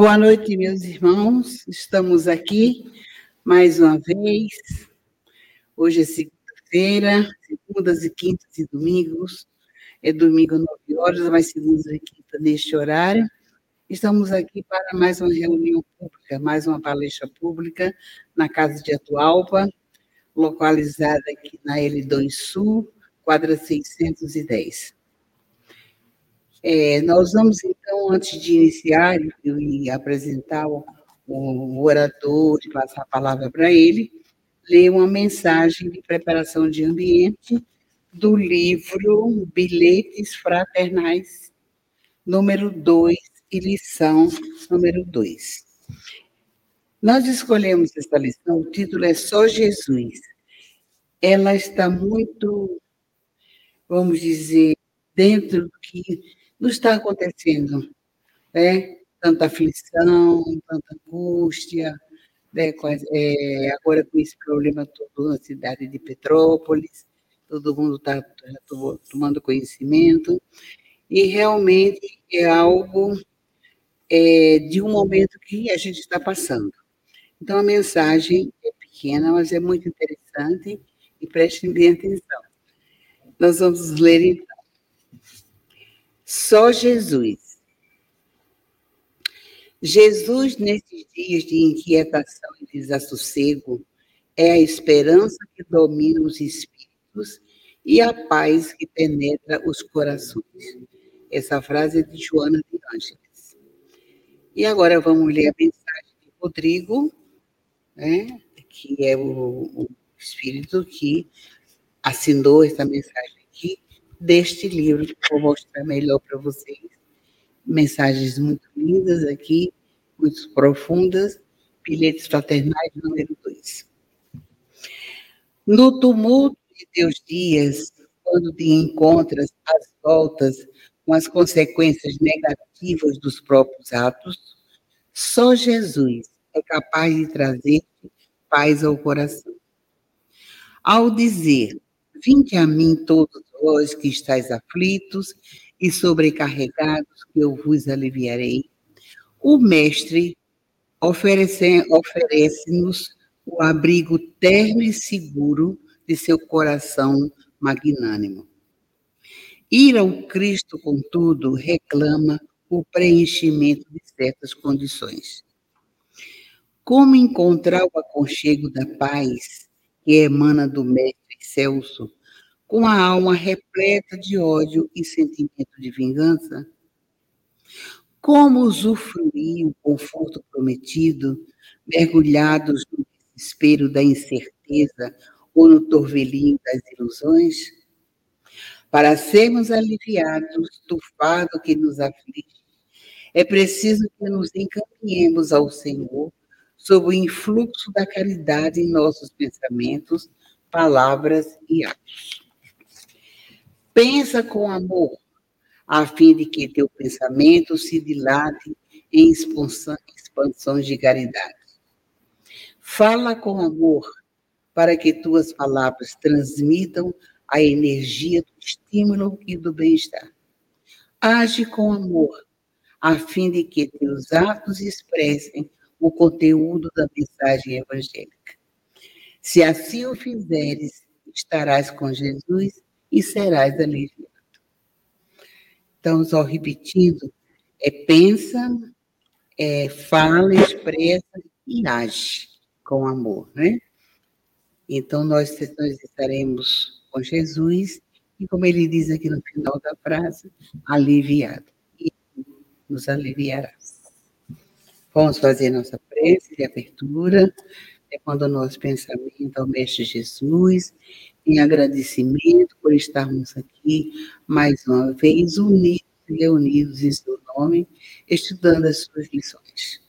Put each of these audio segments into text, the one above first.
Boa noite, meus irmãos. Estamos aqui mais uma vez. Hoje é segunda-feira, segundas e quintas e domingos. É domingo, nove horas, mas segundas e quintas neste horário. Estamos aqui para mais uma reunião pública, mais uma palestra pública na Casa de Atualpa, localizada aqui na L2 Sul, quadra 610. É, nós vamos, então, antes de iniciar e apresentar o, o orador, e passar a palavra para ele, ler uma mensagem de preparação de ambiente do livro Bilhetes Fraternais, número 2, e lição número 2. Nós escolhemos essa lição, o título é Só Jesus. Ela está muito, vamos dizer, dentro do que nos está acontecendo, né? Tanta aflição, tanta angústia, né? É, agora com esse problema todo na cidade de Petrópolis, todo mundo está tomando conhecimento, e realmente é algo é, de um momento que a gente está passando. Então, a mensagem é pequena, mas é muito interessante e prestem bem atenção. Nós vamos ler então. Só Jesus. Jesus, nesses dias de inquietação e desassossego, é a esperança que domina os espíritos e a paz que penetra os corações. Essa frase é de Joana de Ângeles. E agora vamos ler a mensagem de Rodrigo, né, que é o, o espírito que assinou essa mensagem aqui, deste livro, que vou mostrar melhor para vocês. Mensagens muito lindas aqui, muito profundas, bilhetes fraternais número 2. No tumulto de teus dias, quando te encontras às voltas com as consequências negativas dos próprios atos, só Jesus é capaz de trazer paz ao coração. Ao dizer: Vinde a mim todos vós que estáis aflitos e sobrecarregados, que eu vos aliviarei. O Mestre oferece-nos oferece o abrigo terno e seguro de seu coração magnânimo. Ir ao Cristo, contudo, reclama o preenchimento de certas condições. Como encontrar o aconchego da paz que emana do Mestre Celso, com a alma repleta de ódio e sentimento de vingança? Como usufruir o conforto prometido, mergulhados no desespero da incerteza ou no torvelinho das ilusões? Para sermos aliviados do fardo que nos aflige, é preciso que nos encaminhemos ao Senhor sob o influxo da caridade em nossos pensamentos, palavras e atos. Pensa com amor, a fim de que teu pensamento se dilate em expansões de caridade. Fala com amor, para que tuas palavras transmitam a energia do estímulo e do bem-estar. Age com amor, a fim de que teus atos expressem o conteúdo da mensagem evangélica. Se assim o fizeres, estarás com Jesus e serás aliviado. Então, só repetindo, é pensa, é fala, expressa e age com amor, né? Então, nós, nós estaremos com Jesus e, como ele diz aqui no final da frase, aliviado. E nos aliviará. Vamos fazer nossa prece de abertura, levando o nosso pensamento ao Mestre Jesus, em agradecimento por estarmos aqui mais uma vez, unidos e reunidos em seu nome, estudando as suas lições.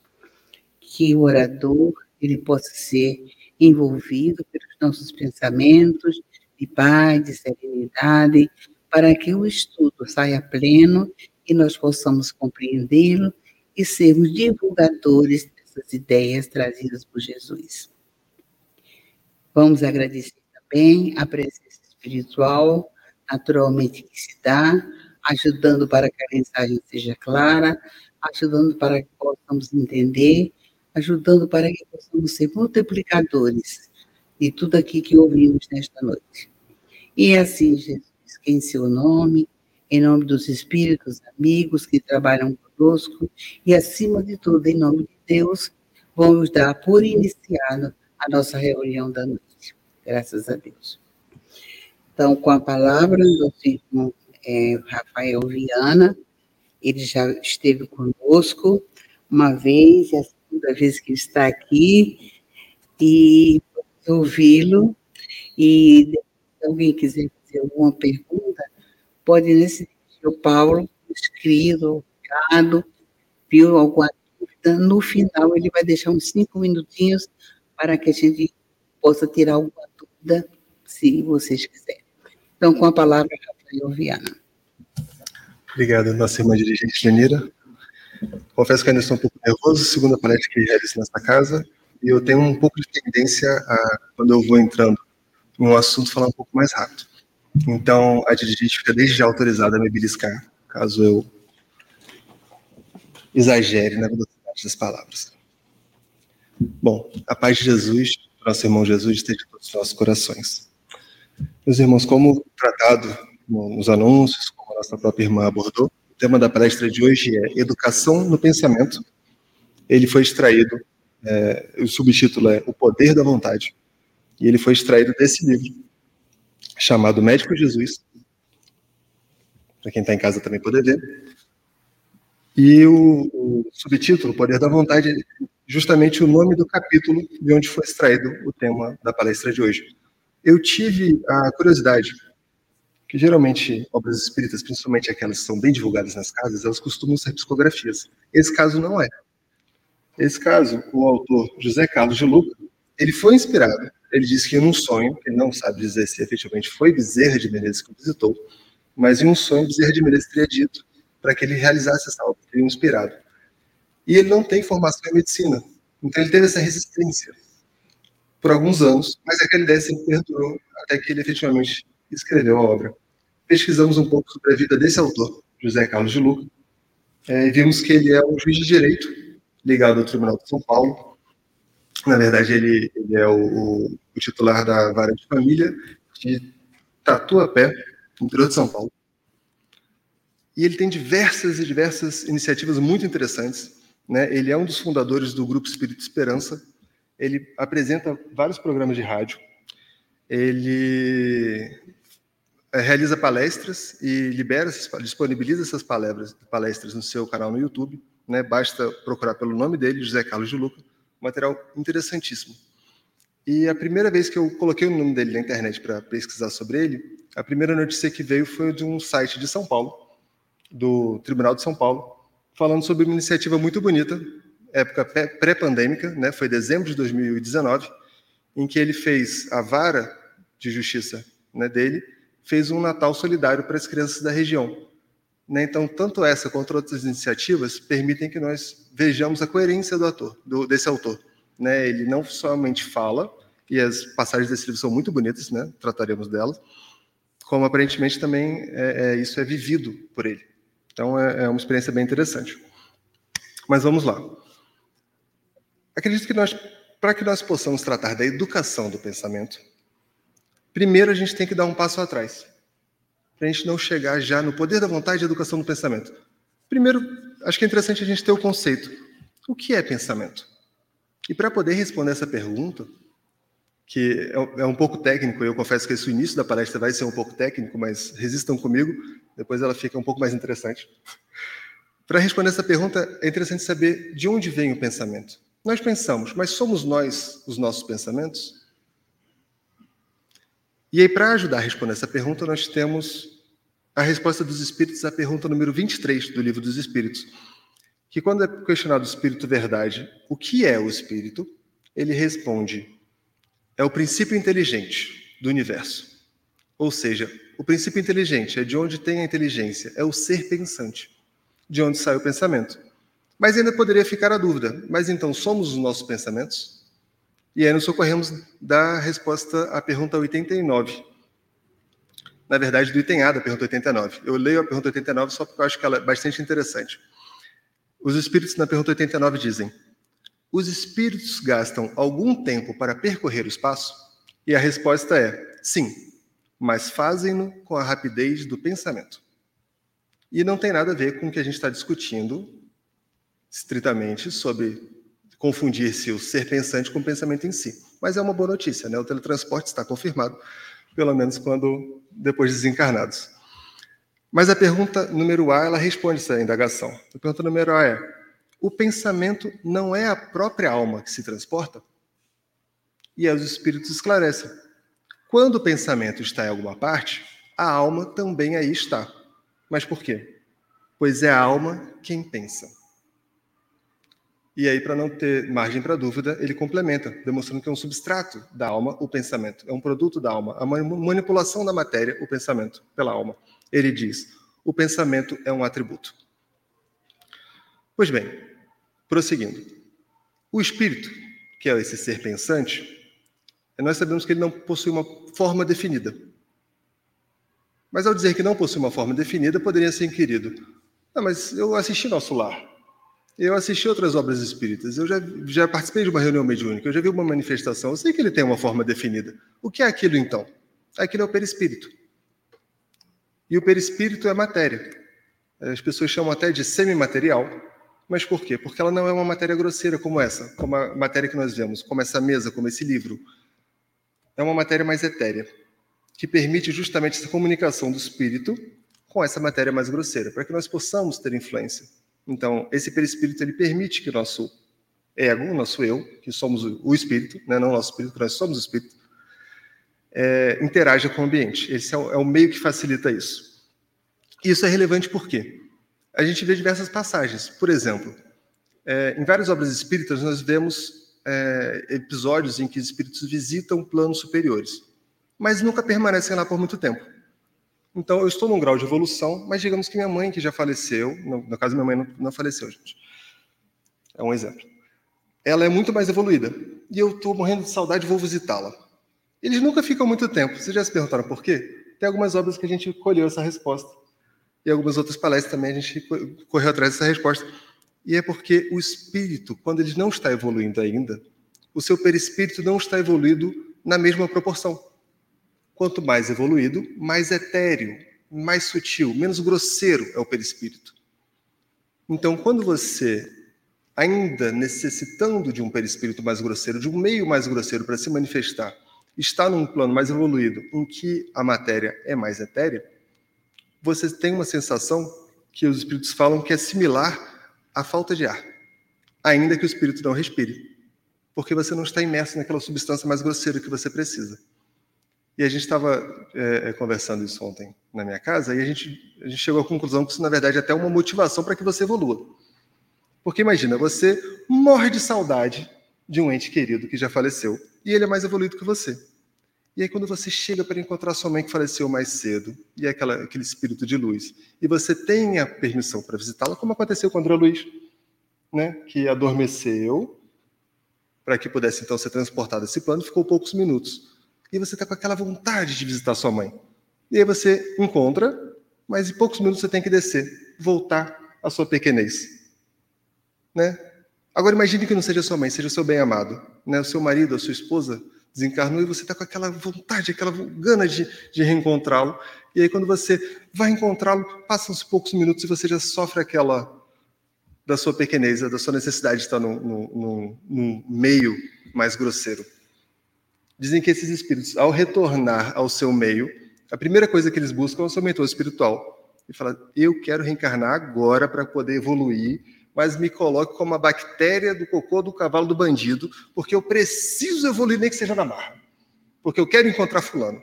Que o orador ele possa ser envolvido pelos nossos pensamentos, de paz, de serenidade, para que o estudo saia pleno e nós possamos compreendê-lo e sermos divulgadores dessas ideias trazidas por Jesus. Vamos agradecer também a presença espiritual, naturalmente que se dá, ajudando para que a mensagem seja clara, ajudando para que possamos entender, ajudando para que possamos ser multiplicadores de tudo aqui que ouvimos nesta noite. E assim, Jesus, que em seu nome, em nome dos espíritos amigos que trabalham conosco e, acima de tudo, em nome de Deus, vamos dar por iniciado a nossa reunião da noite. Graças a Deus. Então, com a palavra do irmão é, Rafael Viana, ele já esteve conosco uma vez, é a segunda vez que está aqui, e ouvi-lo. E se alguém quiser fazer alguma pergunta, pode nesse o Paulo, escrito, recado, viu alguma dúvida. No final, ele vai deixar uns cinco minutinhos para que a gente possa tirar alguma dúvida, se vocês quiserem. Então, com a palavra, Rafael Viana. Obrigado, nossa irmã dirigente Lenira. Confesso que ainda estou um pouco nervoso, segunda palestra que realizo nessa casa, e eu tenho um pouco de tendência a, quando eu vou entrando em um assunto, falar um pouco mais rápido. Então, a dirigente fica desde já autorizada a me beliscar, caso eu exagere na velocidade das palavras. Bom, a paz de Jesus, nosso irmão Jesus, esteja em todos os nossos corações. Meus irmãos, como tratado nos anúncios, como a nossa própria irmã abordou, o tema da palestra de hoje é Educação no Pensamento. Ele foi extraído, é, o subtítulo é O Poder da Vontade, e ele foi extraído desse livro, chamado Médico Jesus, para quem está em casa também poder ver. E o, o subtítulo, O Poder da Vontade, justamente o nome do capítulo de onde foi extraído o tema da palestra de hoje. Eu tive a curiosidade que geralmente obras espíritas, principalmente aquelas que são bem divulgadas nas casas, elas costumam ser psicografias. Esse caso não é. Esse caso, o autor José Carlos de Luca, ele foi inspirado. Ele disse que em um sonho, ele não sabe dizer se efetivamente foi Bezerra de Menezes que o visitou, mas em um sonho Bezerra de Menezes teria dito para que ele realizasse essa obra, teria inspirado. E ele não tem formação em medicina, então ele teve essa resistência por alguns anos, mas aquela ideia sempre perdurou até que ele efetivamente escreveu a obra pesquisamos um pouco sobre a vida desse autor, José Carlos de Luca, é, e vimos que ele é um juiz de direito ligado ao Tribunal de São Paulo. Na verdade, ele, ele é o, o, titular da vara de família de Tatuapé, interior de São Paulo. E ele tem diversas e diversas iniciativas muito interessantes. Né? Ele é um dos fundadores do Grupo Espírito Esperança. Ele apresenta vários programas de rádio. Ele é, realiza palestras e libera, disponibiliza essas palestras, palestras no seu canal no YouTube. Né? Basta procurar pelo nome dele, José Carlos de Luca. Material interessantíssimo. E a primeira vez que eu coloquei o nome dele na internet para pesquisar sobre ele, a primeira notícia que veio foi de um site de São Paulo, do Tribunal de São Paulo, falando sobre uma iniciativa muito bonita, época pré-pandêmica, né? foi dezembro de 2019, em que ele fez a vara de justiça né, dele fez um Natal solidário para as crianças da região. Né? Então, tanto essa quanto outras iniciativas permitem que nós vejamos a coerência do ator, do, desse autor. Né? Ele não somente fala, e as passagens desse livro são muito bonitas, né? trataremos delas, como aparentemente também é, é, isso é vivido por ele. Então, é, é uma experiência bem interessante. Mas vamos lá. Acredito que nós, para que nós possamos tratar da educação do pensamento, primeiro a gente tem que dar um passo atrás, para a gente não chegar já no poder da vontade e educação do pensamento. Primeiro, acho que é interessante a gente ter o conceito. O que é pensamento? E para poder responder essa pergunta, que é, é um pouco técnico, eu confesso que esse início da palestra vai ser um pouco técnico, mas resistam comigo, depois ela fica um pouco mais interessante. Para responder essa pergunta, é interessante saber de onde vem o pensamento. Nós pensamos, mas somos nós os nossos pensamentos? E aí, para ajudar a responder essa pergunta, nós temos a resposta dos Espíritos à pergunta número 23 do Livro dos Espíritos, que quando é questionado o Espírito Verdade, o que é o Espírito, ele responde, é o princípio inteligente do universo. Ou seja, o princípio inteligente é de onde tem a inteligência, é o ser pensante, de onde sai o pensamento. Mas ainda poderia ficar a dúvida, mas então somos os nossos pensamentos? E aí nos socorremos da resposta à pergunta 89. Na verdade, do item A da pergunta 89. Eu leio a pergunta 89 só porque eu acho que ela é bastante interessante. Os espíritos, na pergunta 89, dizem: Os espíritos gastam algum tempo para percorrer o espaço? E a resposta é: sim, mas fazem-no com a rapidez do pensamento. E não tem nada a ver com o que a gente está discutindo estritamente sobre confundir-se o ser pensante com o pensamento em si. Mas é uma boa notícia, né? O teletransporte está confirmado, pelo menos quando depois desencarnados. Mas a pergunta número A, ela responde essa indagação. A pergunta número A é: o pensamento não é a própria alma que se transporta? E aí os espíritos esclarecem. Quando o pensamento está em alguma parte, a alma também aí está. Mas por quê? Pois é a alma quem pensa. E aí, para não ter margem para dúvida, ele complementa, demonstrando que é um substrato da alma o pensamento, é um produto da alma, a manipulação da matéria, o pensamento, pela alma. Ele diz: o pensamento é um atributo. Pois bem, prosseguindo. O espírito, que é esse ser pensante, nós sabemos que ele não possui uma forma definida. Mas ao dizer que não possui uma forma definida, poderia ser inquirido: ah, mas eu assisti Nosso Lar, eu assisti outras obras espíritas, eu já, já participei de uma reunião mediúnica, eu já vi uma manifestação, eu sei que ele tem uma forma definida. O que é aquilo então? Aquilo é o perispírito. E o perispírito é matéria. As pessoas chamam até de semimaterial. Mas por quê? Porque ela não é uma matéria grosseira como essa, como a matéria que nós vemos, como essa mesa, como esse livro. É uma matéria mais etérea, que permite justamente essa comunicação do espírito com essa matéria mais grosseira, para que nós possamos ter influência. Então, esse perispírito ele permite que o nosso ego, o nosso eu, que somos o espírito, né, não o nosso espírito, nós somos o espírito, é, interaja com o ambiente. Esse é o, é o, meio que facilita isso. Isso é relevante por quê? A gente vê diversas passagens. Por exemplo, é, em várias obras espíritas, nós vemos é, episódios em que os espíritos visitam planos superiores, mas nunca permanecem lá por muito tempo. Então, eu estou num grau de evolução, mas digamos que minha mãe, que já faleceu, no, no caso, minha mãe não, não faleceu, gente. É um exemplo. Ela é muito mais evoluída. E eu estou morrendo de saudade e vou visitá-la. Eles nunca ficam muito tempo. Vocês já se perguntaram por quê? Tem algumas obras que a gente colheu essa resposta. E algumas outras palestras também a gente correu atrás dessa resposta. E é porque o espírito, quando ele não está evoluindo ainda, o seu perispírito não está evoluído na mesma proporção. Quanto mais evoluído, mais etéreo, mais sutil, menos grosseiro é o perispírito. Então, quando você, ainda necessitando de um perispírito mais grosseiro, de um meio mais grosseiro para se manifestar, está num plano mais evoluído em que a matéria é mais etérea, você tem uma sensação que os espíritos falam que é similar à falta de ar, ainda que o espírito não respire, porque você não está imerso naquela substância mais grosseira que você precisa. E a gente estava é, é, conversando isso ontem na minha casa e a gente, a gente chegou à conclusão que isso, na verdade, é até uma motivação para que você evolua. Porque imagina, você morre de saudade de um ente querido que já faleceu e ele é mais evoluído que você. E aí, quando você chega para encontrar sua mãe que faleceu mais cedo, e é aquela, aquele espírito de luz, e você tem a permissão para visitá-la, como aconteceu com André Luiz, né, que adormeceu para que pudesse então ser transportado esse plano, ficou poucos minutos. E você está com aquela vontade de visitar sua mãe. E aí você encontra, mas em poucos minutos você tem que descer, voltar à sua pequenez. Né? Agora imagine que não seja sua mãe, seja seu bem-amado, né? o seu marido, a sua esposa desencarnou e você está com aquela vontade, aquela gana de, de reencontrá-lo. E aí quando você vai encontrá-lo, passam-se poucos minutos e você já sofre aquela da sua pequeneza, da sua necessidade de estar num, num, num meio mais grosseiro. Dizem que esses espíritos, ao retornar ao seu meio, a primeira coisa que eles buscam é o seu mentor espiritual. E fala, eu quero reencarnar agora para poder evoluir mas me coloque como a bactéria do cocô do cavalo do bandido, porque eu preciso evoluir, nem que seja na marra. Porque eu quero encontrar fulano.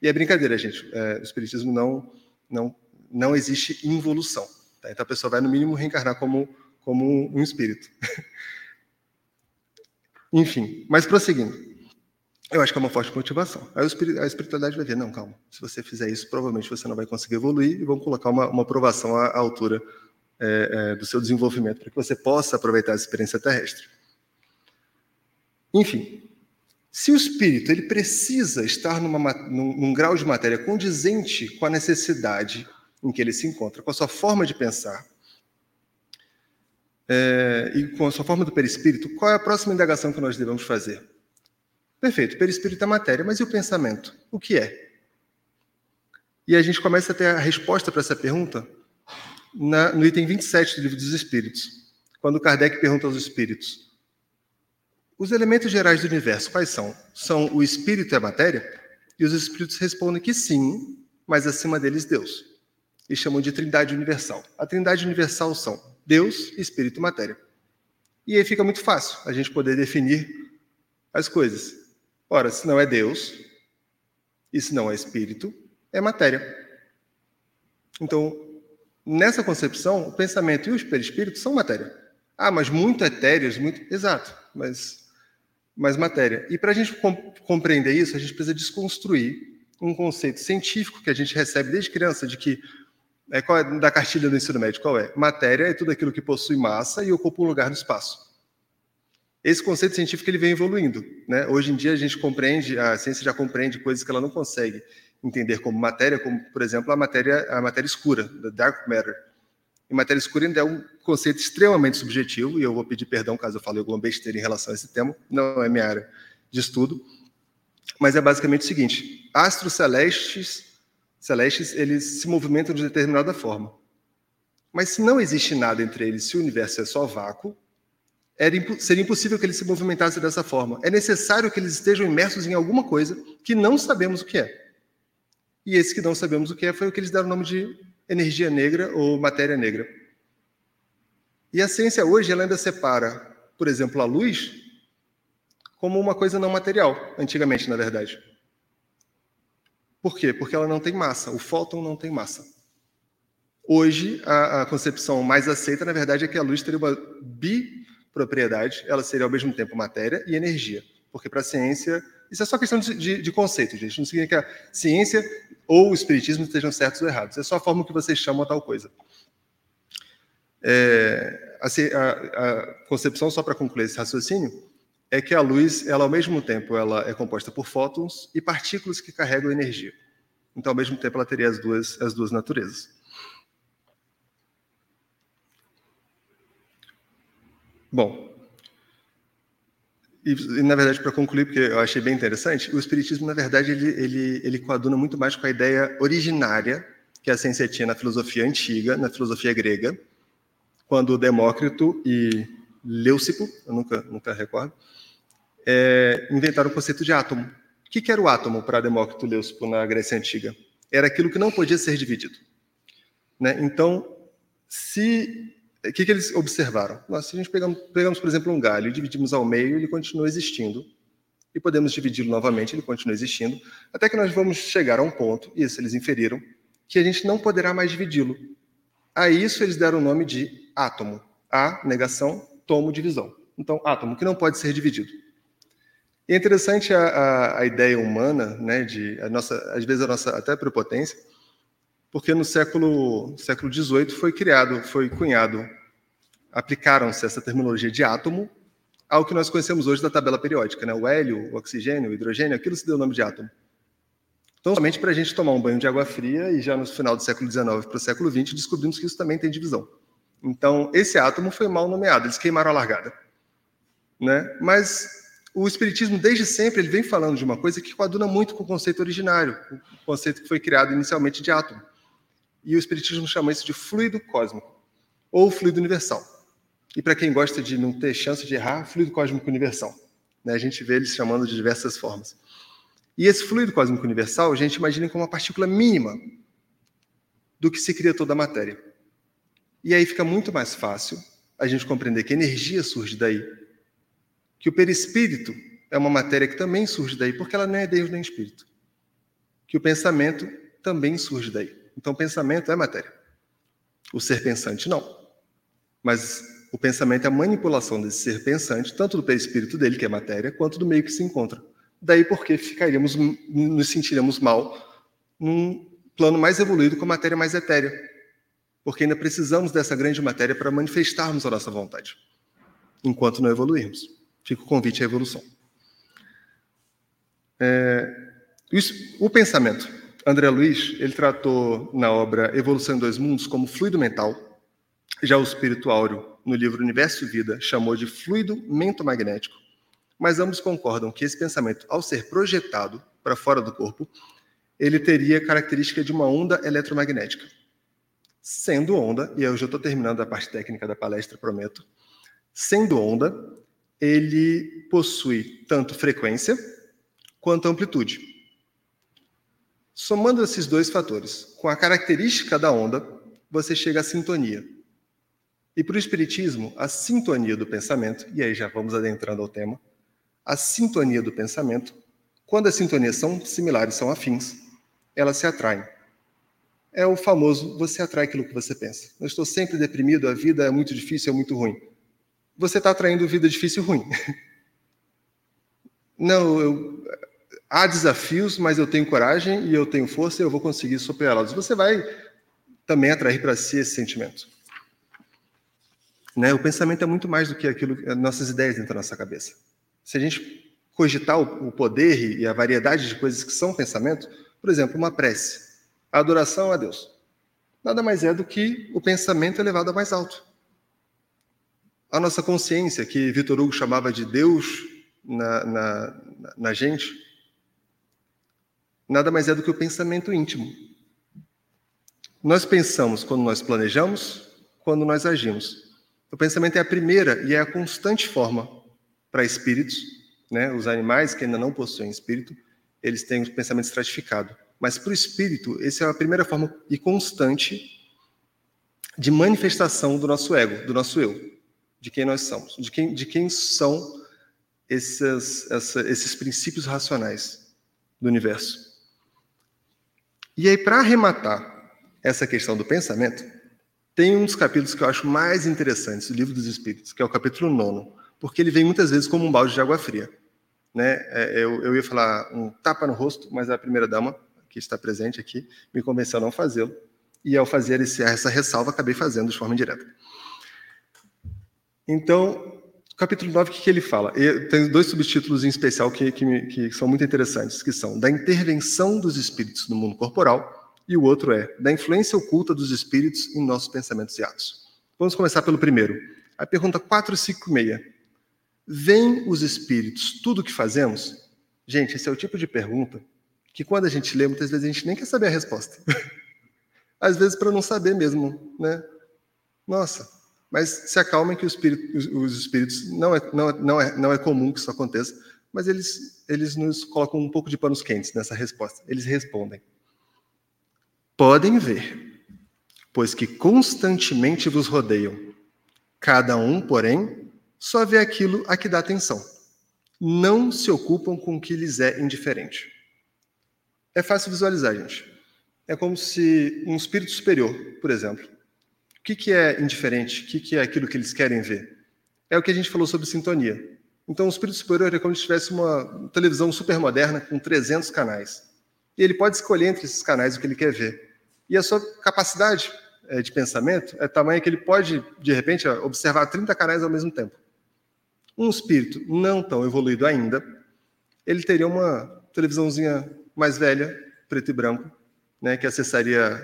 E é brincadeira, gente. É, o espiritismo não, não, não existe involução. Tá? Então a pessoa vai, no mínimo, reencarnar como, como um espírito. Enfim, mas prosseguindo. Eu acho que é uma forte motivação. Aí a espiritualidade vai ver, não, calma, se você fizer isso, provavelmente você não vai conseguir evoluir e vão colocar uma, uma aprovação à, à altura é, é, do seu desenvolvimento, para que você possa aproveitar a experiência terrestre. Enfim, se o espírito ele precisa estar numa, num, num grau de matéria condizente com a necessidade em que ele se encontra, com a sua forma de pensar, é, e com a sua forma do perispírito, qual é a próxima indagação que nós devemos fazer? Perfeito, perispírito é matéria, mas e o pensamento? O que é? E a gente começa a ter a resposta para essa pergunta na, no item 27 do Livro dos Espíritos, quando Kardec pergunta aos espíritos: os elementos gerais do universo quais são? São o espírito e a matéria? E os espíritos respondem que sim, mas acima deles Deus. E chamam de Trindade Universal. A Trindade Universal são Deus, Espírito e Matéria. E aí fica muito fácil a gente poder definir as coisas. Ora, se não é Deus, e se não é Espírito, é matéria. Então, nessa concepção, o pensamento e o perispírito são matéria. Ah, mas muito etéreos, muito. Exato, mas, mas matéria. E para a gente compreender isso, a gente precisa desconstruir um conceito científico que a gente recebe desde criança de que é, qual é, da cartilha do ensino médio, qual é? Matéria é tudo aquilo que possui massa e ocupa um lugar no espaço. Esse conceito científico ele vem evoluindo. Né? Hoje em dia a gente compreende, a ciência já compreende coisas que ela não consegue entender como matéria, como, por exemplo, a matéria, a matéria escura, the dark matter. E matéria escura ainda é um conceito extremamente subjetivo, e eu vou pedir perdão caso eu fale alguma besteira em relação a esse tema, não é minha área de estudo, mas é basicamente o seguinte, astros celestes celestes, eles se movimentam de determinada forma. Mas se não existe nada entre eles, se o universo é só vácuo, seria impossível que eles se movimentassem dessa forma. É necessário que eles estejam imersos em alguma coisa que não sabemos o que é. E esse que não sabemos o que é foi o que eles deram o nome de energia negra ou matéria negra. E a ciência hoje ela ainda separa, por exemplo, a luz como uma coisa não material, antigamente, na verdade. Por quê? Porque ela não tem massa. O fóton não tem massa. Hoje, a, a, concepção mais aceita, na verdade, é que a luz teria uma bipropriedade, ela seria ao mesmo tempo matéria e energia. Porque para a ciência, isso é só questão de, de, de, conceito, gente. Não significa que a ciência ou o espiritismo estejam certos ou errados. É só a forma que vocês chamam a tal coisa. É, a, a, a concepção, só para concluir esse raciocínio, é que a luz, ela ao mesmo tempo, ela é composta por fótons e partículas que carregam energia. Então, ao mesmo tempo, ela teria as duas, as duas naturezas. Bom, e, e na verdade, para concluir, porque eu achei bem interessante, o Espiritismo, na verdade, ele, ele, ele coaduna muito mais com a ideia originária que a ciência tinha na filosofia antiga, na filosofia grega, quando Demócrito e Leucipo, eu nunca, nunca recordo, é, inventaram o conceito de átomo. O que, que era o átomo para Demócrito Leucipo na Grécia Antiga? Era aquilo que não podia ser dividido. Né? Então, se o que, que, eles observaram? Nós, se a gente pegamos, pegamos, por exemplo, um galho e dividimos ao meio, ele continua existindo. E podemos dividi-lo novamente, ele continua existindo, até que nós vamos chegar a um ponto, e isso eles inferiram, que a gente não poderá mais dividi-lo. A isso eles deram o nome de átomo. A, negação, tomo, divisão. Então, átomo, que não pode ser dividido. E é interessante a, a, a, ideia humana, né, de a nossa, às vezes a nossa até prepotência, porque no século século XVIII foi criado, foi cunhado, aplicaram-se essa terminologia de átomo ao que nós conhecemos hoje da tabela periódica, né? O hélio, o oxigênio, o hidrogênio, aquilo se deu o nome de átomo. Então, somente para a gente tomar um banho de água fria e já no final do século XIX para o século XX descobrimos que isso também tem divisão. Então, esse átomo foi mal nomeado, eles queimaram a largada, né? Mas o Espiritismo, desde sempre, ele vem falando de uma coisa que coaduna muito com o conceito originário, o conceito que foi criado inicialmente de átomo. E o Espiritismo chama isso de fluido cósmico, ou fluido universal. E para quem gosta de não ter chance de errar, fluido cósmico universal. Né? A gente vê eles chamando de diversas formas. E esse fluido cósmico universal, a gente imagina como uma partícula mínima do que se cria toda a matéria. E aí fica muito mais fácil a gente compreender que energia surge daí, que o perispírito é uma matéria que também surge daí, porque ela não é Deus nem espírito. Que o pensamento também surge daí. Então, pensamento é matéria. O ser pensante não. Mas o pensamento é a manipulação desse ser pensante, tanto do perispírito dele, que é matéria, quanto do meio que se encontra. Daí porque ficaríamos, nos sentiríamos mal num plano mais evoluído com a matéria mais etérea. Porque ainda precisamos dessa grande matéria para manifestarmos a nossa vontade, enquanto não evoluirmos. Fica o convite à evolução. É, isso, o pensamento. André Luiz, ele tratou na obra Evolução em Dois Mundos como fluido mental. Já o espírito áureo, no livro Universo e Vida, chamou de fluido mentomagnético, mas ambos concordam que esse pensamento, ao ser projetado para fora do corpo, ele teria característica de uma onda eletromagnética. Sendo onda, e eu já estou terminando a parte técnica da palestra, prometo, sendo onda, ele possui tanto frequência quanto amplitude. Somando esses dois fatores com a característica da onda, você chega à sintonia. E para o Espiritismo, a sintonia do pensamento, e aí já vamos adentrando ao tema, a sintonia do pensamento, quando as sintonias são similares, são afins, elas se atraem. É o famoso você atrai aquilo que você pensa. Eu estou sempre deprimido, a vida é muito difícil, é muito ruim. Você está atraindo vida difícil e ruim. Não, eu, há desafios, mas eu tenho coragem e eu tenho força e eu vou conseguir superá-los. Você vai também atrair para si esse sentimento. Né? O pensamento é muito mais do que aquilo, nossas ideias dentro da nossa cabeça. Se a gente cogitar o, o poder e a variedade de coisas que são pensamento, por exemplo, uma prece, a adoração a Deus, nada mais é do que o pensamento elevado a mais alto. A nossa consciência, que Vitor Hugo chamava de Deus na, na, na gente, nada mais é do que o pensamento íntimo. Nós pensamos quando nós planejamos, quando nós agimos. O pensamento é a primeira e é a constante forma para espíritos, né? Os animais que ainda não possuem espírito, eles têm o pensamento estratificado. Mas para o espírito, essa é a primeira forma e constante de manifestação do nosso ego, do nosso eu, de quem nós somos, de quem, de quem são esses, essa, esses princípios racionais do universo. E aí, para arrematar essa questão do pensamento, tem um dos capítulos que eu acho mais interessantes do Livro dos Espíritos, que é o capítulo 9, porque ele vem muitas vezes como um balde de água fria. Né? É, eu, eu ia falar um tapa no rosto, mas a primeira-dama, que está presente aqui, me convenceu a não fazê-lo, e ao fazer esse, essa ressalva, acabei fazendo de forma indireta. Então, capítulo 9, o que, que ele fala? E tem dois subtítulos em especial que, que, que são muito interessantes, que são da intervenção dos espíritos no mundo corporal e o outro é da influência oculta dos espíritos em nossos pensamentos e atos. Vamos começar pelo primeiro. A pergunta 456. Vêm os espíritos tudo o que fazemos? Gente, esse é o tipo de pergunta que quando a gente lê, muitas vezes a gente nem quer saber a resposta. Às vezes para não saber mesmo, né? Nossa, mas se acalmem que espírito, os, os, espíritos não é, não, é, não, é, não é comum que isso aconteça, mas eles, eles nos colocam um pouco de panos quentes nessa resposta. Eles respondem podem ver, pois que constantemente vos rodeiam. Cada um, porém, só vê aquilo a que dá atenção. Não se ocupam com o que lhes é indiferente. É fácil visualizar, gente. É como se um espírito superior, por exemplo. O que, que é indiferente? O que, que é aquilo que eles querem ver? É o que a gente falou sobre sintonia. Então, o espírito superior é como se tivesse uma televisão super moderna com 300 canais. E ele pode escolher entre esses canais o que ele quer ver. E a sua capacidade é, de pensamento é tamanha que ele pode, de repente, observar 30 canais ao mesmo tempo. Um espírito não tão evoluído ainda, ele teria uma televisãozinha mais velha, preto e branco, né, que acessaria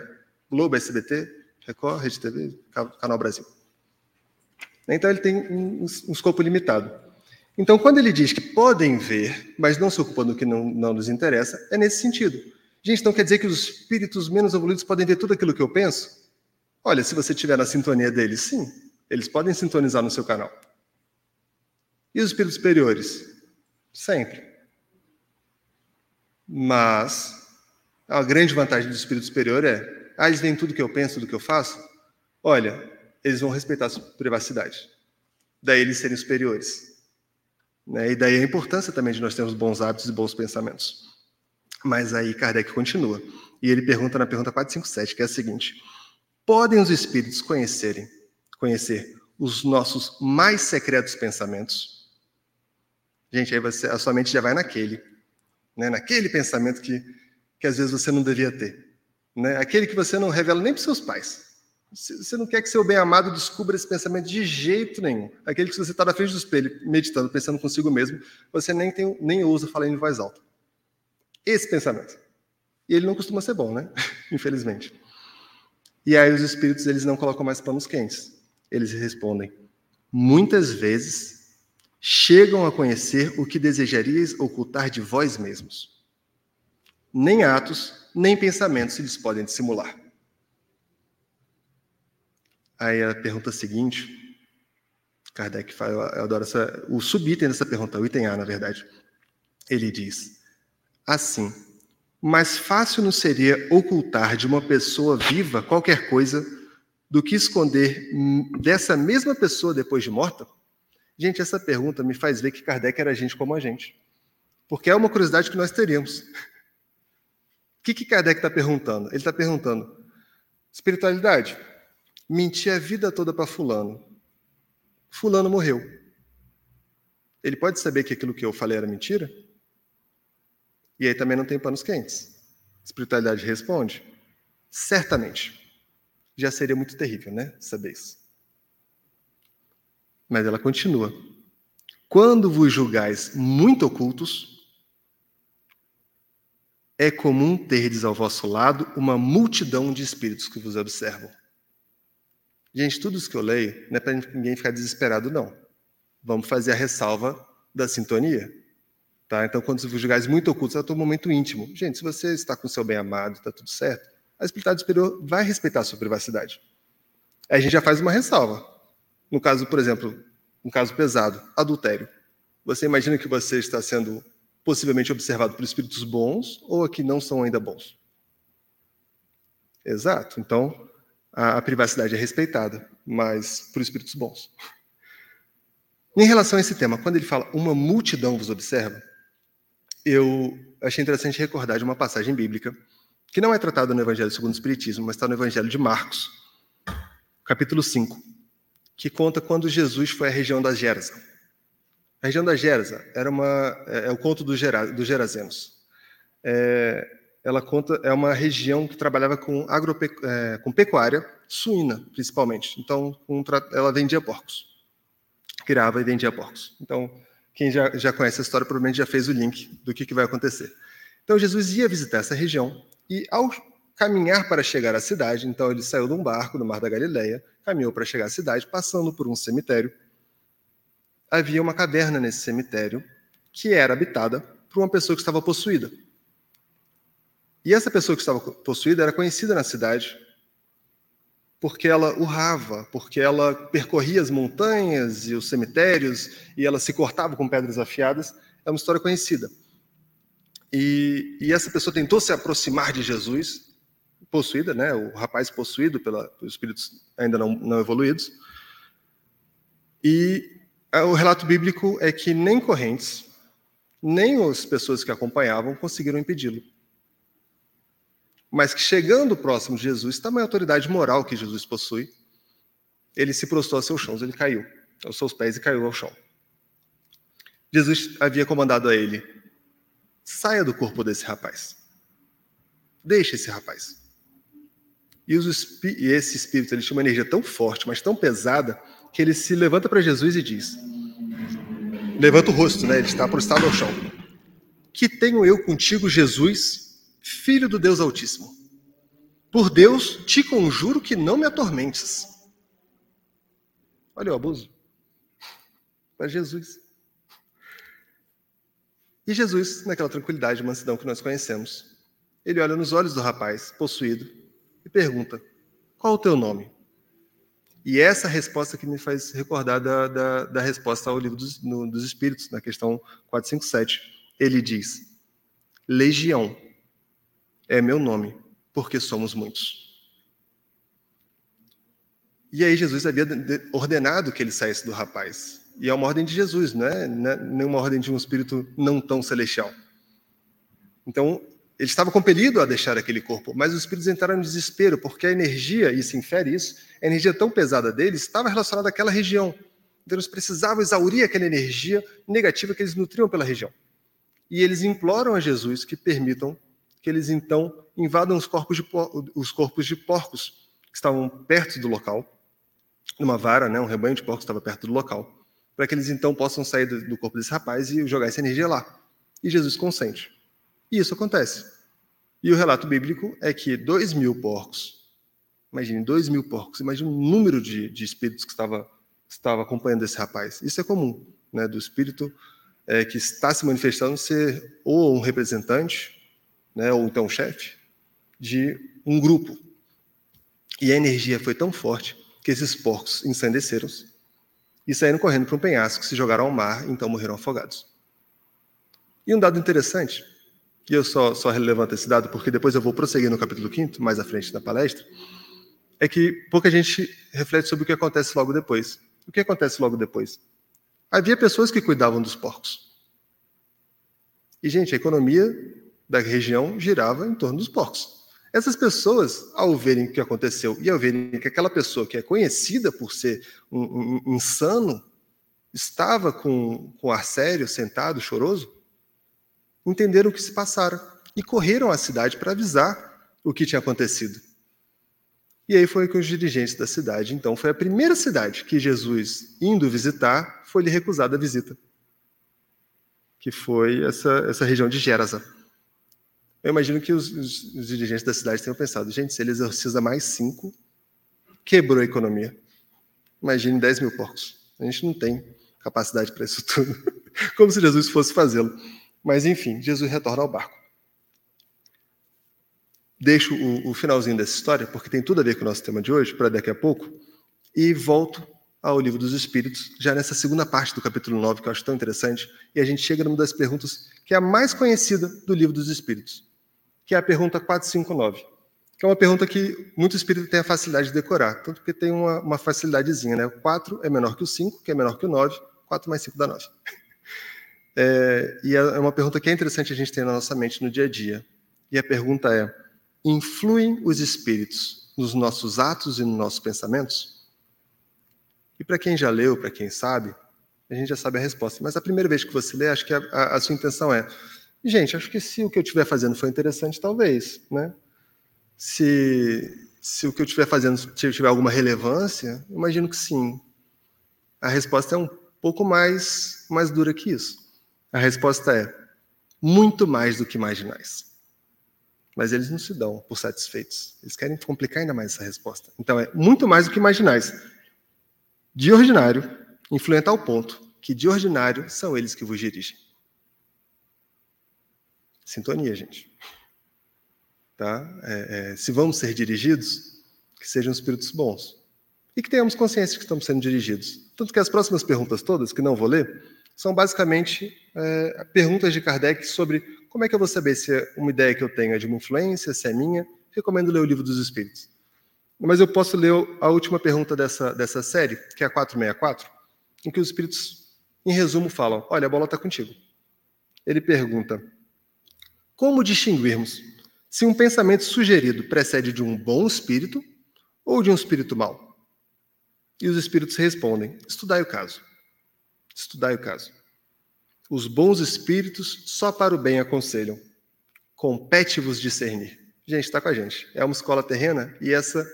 Globo, SBT, Record, Rede TV, Canal Brasil. Então ele tem um, um escopo limitado. Então, quando ele diz que podem ver, mas não se ocupam do que não, não nos interessa, é nesse sentido. Gente, então quer dizer que os espíritos menos evoluídos podem ver tudo aquilo que eu penso? Olha, se você estiver na sintonia deles, sim, eles podem sintonizar no seu canal. E os espíritos superiores? Sempre. Mas a grande vantagem do espírito superior é: ah, eles veem tudo que eu penso, tudo que eu faço? Olha, eles vão respeitar a sua privacidade. Daí eles serem superiores. Né? E daí a importância também de nós termos bons hábitos e bons pensamentos. Mas aí Kardec continua. E ele pergunta na pergunta 457, que é a seguinte: Podem os espíritos conhecerem, conhecer os nossos mais secretos pensamentos? Gente, aí você, a sua mente já vai naquele, né? naquele pensamento que, que às vezes você não devia ter. Né? Aquele que você não revela nem para seus pais. Você não quer que seu bem-amado descubra esse pensamento de jeito nenhum. Aquele que você está na frente do espelho, meditando, pensando consigo mesmo, você nem, tem, nem ousa falar em voz alta. Esse pensamento. E ele não costuma ser bom, né? Infelizmente. E aí os espíritos eles não colocam mais panos quentes. Eles respondem: muitas vezes chegam a conhecer o que desejarias ocultar de vós mesmos. Nem atos, nem pensamentos se lhes podem dissimular. Aí a pergunta seguinte, Kardec fala, eu adoro essa, o subitem dessa pergunta, o item A, na verdade. Ele diz: Assim, mais fácil não seria ocultar de uma pessoa viva qualquer coisa do que esconder dessa mesma pessoa depois de morta? Gente, essa pergunta me faz ver que Kardec era gente como a gente. Porque é uma curiosidade que nós teríamos. Que, que Kardec está perguntando? Ele está perguntando: espiritualidade, menti a vida toda para Fulano. Fulano morreu. Ele pode saber que aquilo que eu falei era mentira? E aí também não tem panos quentes. espiritualidade responde: certamente. Já seria muito terrível, né? Saber isso. Mas ela continua: quando vos julgais muito ocultos, é comum terdes ao vosso lado uma multidão de espíritos que vos observam. Gente, tudo isso que eu leio não é para ninguém ficar desesperado, não. Vamos fazer a ressalva da sintonia. Tá? Então, quando os julgais muito ocultos, é um momento íntimo. Gente, se você está com seu bem-amado, está tudo certo, a espiritualidade superior vai respeitar a sua privacidade. Aí a gente já faz uma ressalva. No caso, por exemplo, um caso pesado, adultério. Você imagina que você está sendo possivelmente observado por espíritos bons ou que não são ainda bons? Exato. Então, a, a privacidade é respeitada, mas por espíritos bons. Em relação a esse tema, quando ele fala uma multidão vos observa, eu achei interessante recordar de uma passagem bíblica que não é tratada no Evangelho segundo o Espiritismo, mas está no Evangelho de Marcos, capítulo 5, que conta quando Jesus foi à região da Gerasa. A região da Gerasa era uma, é, é o conto dos Gera, do Gerazenos. É, ela conta é uma região que trabalhava com, agropecu, é, com pecuária suína, principalmente. Então, um, ela vendia porcos. Criava e vendia porcos. Então, quem já, já conhece a história provavelmente já fez o link do que, que vai acontecer. Então Jesus ia visitar essa região e ao caminhar para chegar à cidade, então ele saiu de um barco no Mar da Galileia, caminhou para chegar à cidade, passando por um cemitério. Havia uma caverna nesse cemitério que era habitada por uma pessoa que estava possuída. E essa pessoa que estava possuída era conhecida na cidade porque ela urrava, porque ela percorria as montanhas e os cemitérios e ela se cortava com pedras afiadas. É uma história conhecida. E, e essa pessoa tentou se aproximar de Jesus, possuída, né? O rapaz possuído pela, pelos espíritos ainda não, não evoluídos. E o relato bíblico é que nem correntes, nem as pessoas que acompanhavam conseguiram impedi-lo mas que chegando próximo de Jesus, tamanha autoridade moral que Jesus possui, ele se prostrou a seus chãos, ele caiu aos seus pés e caiu ao chão. Jesus havia comandado a ele: saia do corpo desse rapaz, deixe esse rapaz. E, e esse espírito ele tinha uma energia tão forte, mas tão pesada, que ele se levanta para Jesus e diz: levanta o rosto, né? Ele está prostrado ao chão. Que tenho eu contigo, Jesus? Filho do Deus Altíssimo, por Deus te conjuro que não me atormentes. Olha o abuso. Para Jesus. E Jesus, naquela tranquilidade e mansidão que nós conhecemos, ele olha nos olhos do rapaz possuído e pergunta: Qual o teu nome? E essa resposta que me faz recordar da, da, da resposta ao livro dos, no, dos Espíritos, na questão 457. Ele diz: Legião é meu nome, porque somos muitos. E aí Jesus havia ordenado que ele saísse do rapaz. E é uma ordem de Jesus, não é, é nenhuma ordem de um espírito não tão celestial. Então, ele estava compelido a deixar aquele corpo, mas os espíritos entraram em desespero, porque a energia, e se infere isso, a energia tão pesada deles estava relacionada àquela região. Então, eles precisavam exaurir aquela energia negativa que eles nutriam pela região. E eles imploram a Jesus que permitam que eles então invadam os corpos de, os corpos de porcos que estavam perto do local, numa vara, né, um rebanho de porcos estava perto do local, para que eles então possam sair do, do corpo desse rapaz e jogar essa energia lá. E Jesus consente. E isso acontece. E o relato bíblico é que dois mil porcos, imagine, dois mil porcos, imagine o número de, de espíritos que estava estava acompanhando esse rapaz. Isso é comum, né, do espírito é, que está se manifestando ser ou um representante, né, ou então um chefe de um grupo. E a energia foi tão forte que esses porcos ensandeceram e saíram correndo para um penhasco, se jogaram ao mar então morreram afogados. E um dado interessante, e eu só, só esse dado porque depois eu vou prosseguir no capítulo 5, mais à frente da palestra, é que pouca gente reflete sobre o que acontece logo depois. O que acontece logo depois? Havia pessoas que cuidavam dos porcos. E, gente, a economia da região girava em torno dos porcos. Essas pessoas, ao verem o que aconteceu e ao verem que aquela pessoa que é conhecida por ser um, um, um insano estava com, com ar sério, sentado, choroso, entenderam o que se passara e correram à cidade para avisar o que tinha acontecido. E aí foi com os dirigentes da cidade. Então, foi a primeira cidade que Jesus, indo visitar, foi lhe recusada a visita, que foi essa, essa região de Gerasa. Eu imagino que os, os, os, dirigentes da cidade tenham pensado, gente, se ele exorciza mais cinco, quebrou a economia. Imagine 10 mil porcos. A gente não tem capacidade para isso tudo. Como se Jesus fosse fazê-lo. Mas, enfim, Jesus retorna ao barco. Deixo o, o finalzinho dessa história, porque tem tudo a ver com o nosso tema de hoje, para daqui a pouco, e volto ao Livro dos Espíritos, já nessa segunda parte do capítulo 9, que eu acho tão interessante, e a gente chega numa das perguntas que é a mais conhecida do Livro dos Espíritos que é a pergunta 459, que é uma pergunta que muito espírito tem a facilidade de decorar, tanto que tem uma, uma facilidadezinha, né? O 4 é menor que o 5, que é menor que o 9, 4 mais 5 dá 9. É, e é, é uma pergunta que é interessante a gente ter na nossa mente no dia a dia. E a pergunta é: influem os espíritos nos nossos atos e nos nossos pensamentos? E para quem já leu, para quem sabe, a gente já sabe a resposta. Mas a primeira vez que você lê, acho que a, a, a sua intenção é: Gente, acho que se o que eu estiver fazendo for interessante, talvez, né? Se, se o que eu estiver fazendo tiver alguma relevância, imagino que sim. A resposta é um pouco mais, mais dura que isso. A resposta é muito mais do que imaginais. Mas eles não se dão por satisfeitos. Eles querem complicar ainda mais essa resposta. Então é muito mais do que imaginais. De ordinário, influente ao ponto que de ordinário são eles que vos dirigem. Sintonia, gente. Tá? É, é, se vamos ser dirigidos, que sejam espíritos bons. E que tenhamos consciência que estamos sendo dirigidos. Tanto que as próximas perguntas todas, que não vou ler, são basicamente é, perguntas de Kardec sobre como é que eu vou saber se é uma ideia que eu tenho é de uma influência, se é minha. Recomendo ler o Livro dos Espíritos. Mas eu posso ler a última pergunta dessa, dessa série, que é a 464, em que os espíritos, em resumo, falam: Olha, a bola está contigo. Ele pergunta: como distinguirmos se um pensamento sugerido precede de um bom espírito ou de um espírito mau? E os espíritos respondem: estudai o caso. Estudai o caso. Os bons espíritos só para o bem aconselham. Compete-vos discernir. Gente, está com a gente. É uma escola terrena e essa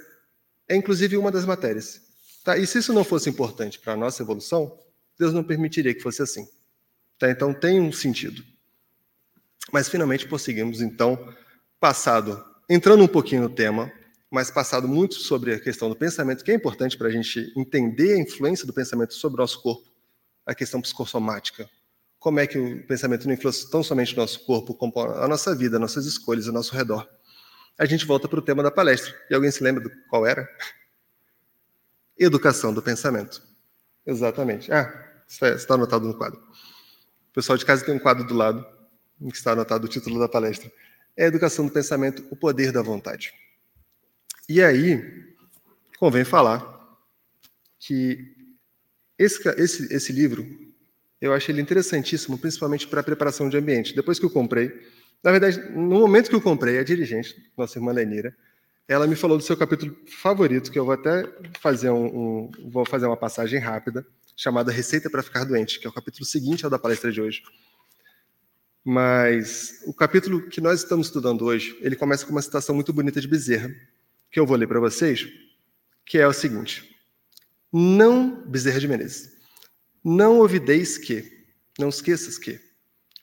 é inclusive uma das matérias. Tá? E se isso não fosse importante para a nossa evolução, Deus não permitiria que fosse assim. Tá? Então tem um sentido. Mas finalmente conseguimos, então, passado, entrando um pouquinho no tema, mas passado muito sobre a questão do pensamento, que é importante para a gente entender a influência do pensamento sobre o nosso corpo, a questão psicossomática. Como é que o pensamento não influencia tão somente o nosso corpo, como a nossa vida, nossas escolhas, ao nosso redor. A gente volta para o tema da palestra. E alguém se lembra do qual era? Educação do pensamento. Exatamente. Ah, está anotado no quadro. O pessoal de casa tem um quadro do lado em que está anotado o título da palestra, é educação do pensamento, o poder da vontade. E aí, convém falar que esse, esse, esse livro, eu achei ele interessantíssimo, principalmente para a preparação de ambiente. Depois que eu comprei, na verdade, no momento que eu comprei, a dirigente, nossa irmã Lenira, ela me falou do seu capítulo favorito, que eu vou até fazer um, um vou fazer uma passagem rápida, chamada Receita para Ficar Doente, que é o capítulo seguinte ao da palestra de hoje. Mas o capítulo que nós estamos estudando hoje, ele começa com uma citação muito bonita de Bezerra, que eu vou ler para vocês, que é o seguinte: Não, Bezerra de Menezes, não ouvideis que, não esqueças que,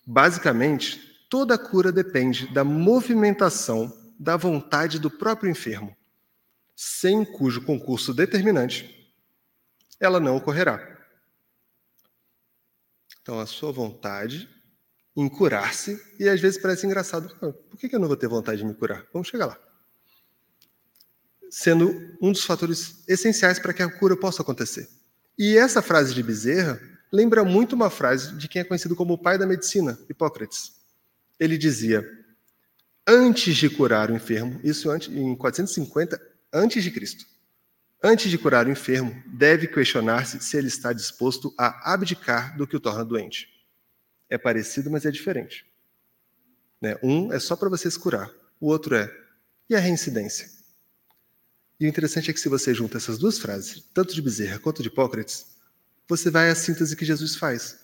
basicamente, toda cura depende da movimentação da vontade do próprio enfermo, sem cujo concurso determinante ela não ocorrerá. Então, a sua vontade em curar-se, e às vezes parece engraçado, por que eu não vou ter vontade de me curar? Vamos chegar lá. Sendo um dos fatores essenciais para que a cura possa acontecer. E essa frase de Bezerra lembra muito uma frase de quem é conhecido como o pai da medicina, Hipócrates. Ele dizia: antes de curar o enfermo, isso em 450 antes de Cristo, antes de curar o enfermo, deve questionar-se se ele está disposto a abdicar do que o torna doente. É parecido, mas é diferente. Né? Um é só para você se curar, o outro é e a reincidência. E o interessante é que se você junta essas duas frases, tanto de Bezerra quanto de Hipócrates, você vai à síntese que Jesus faz.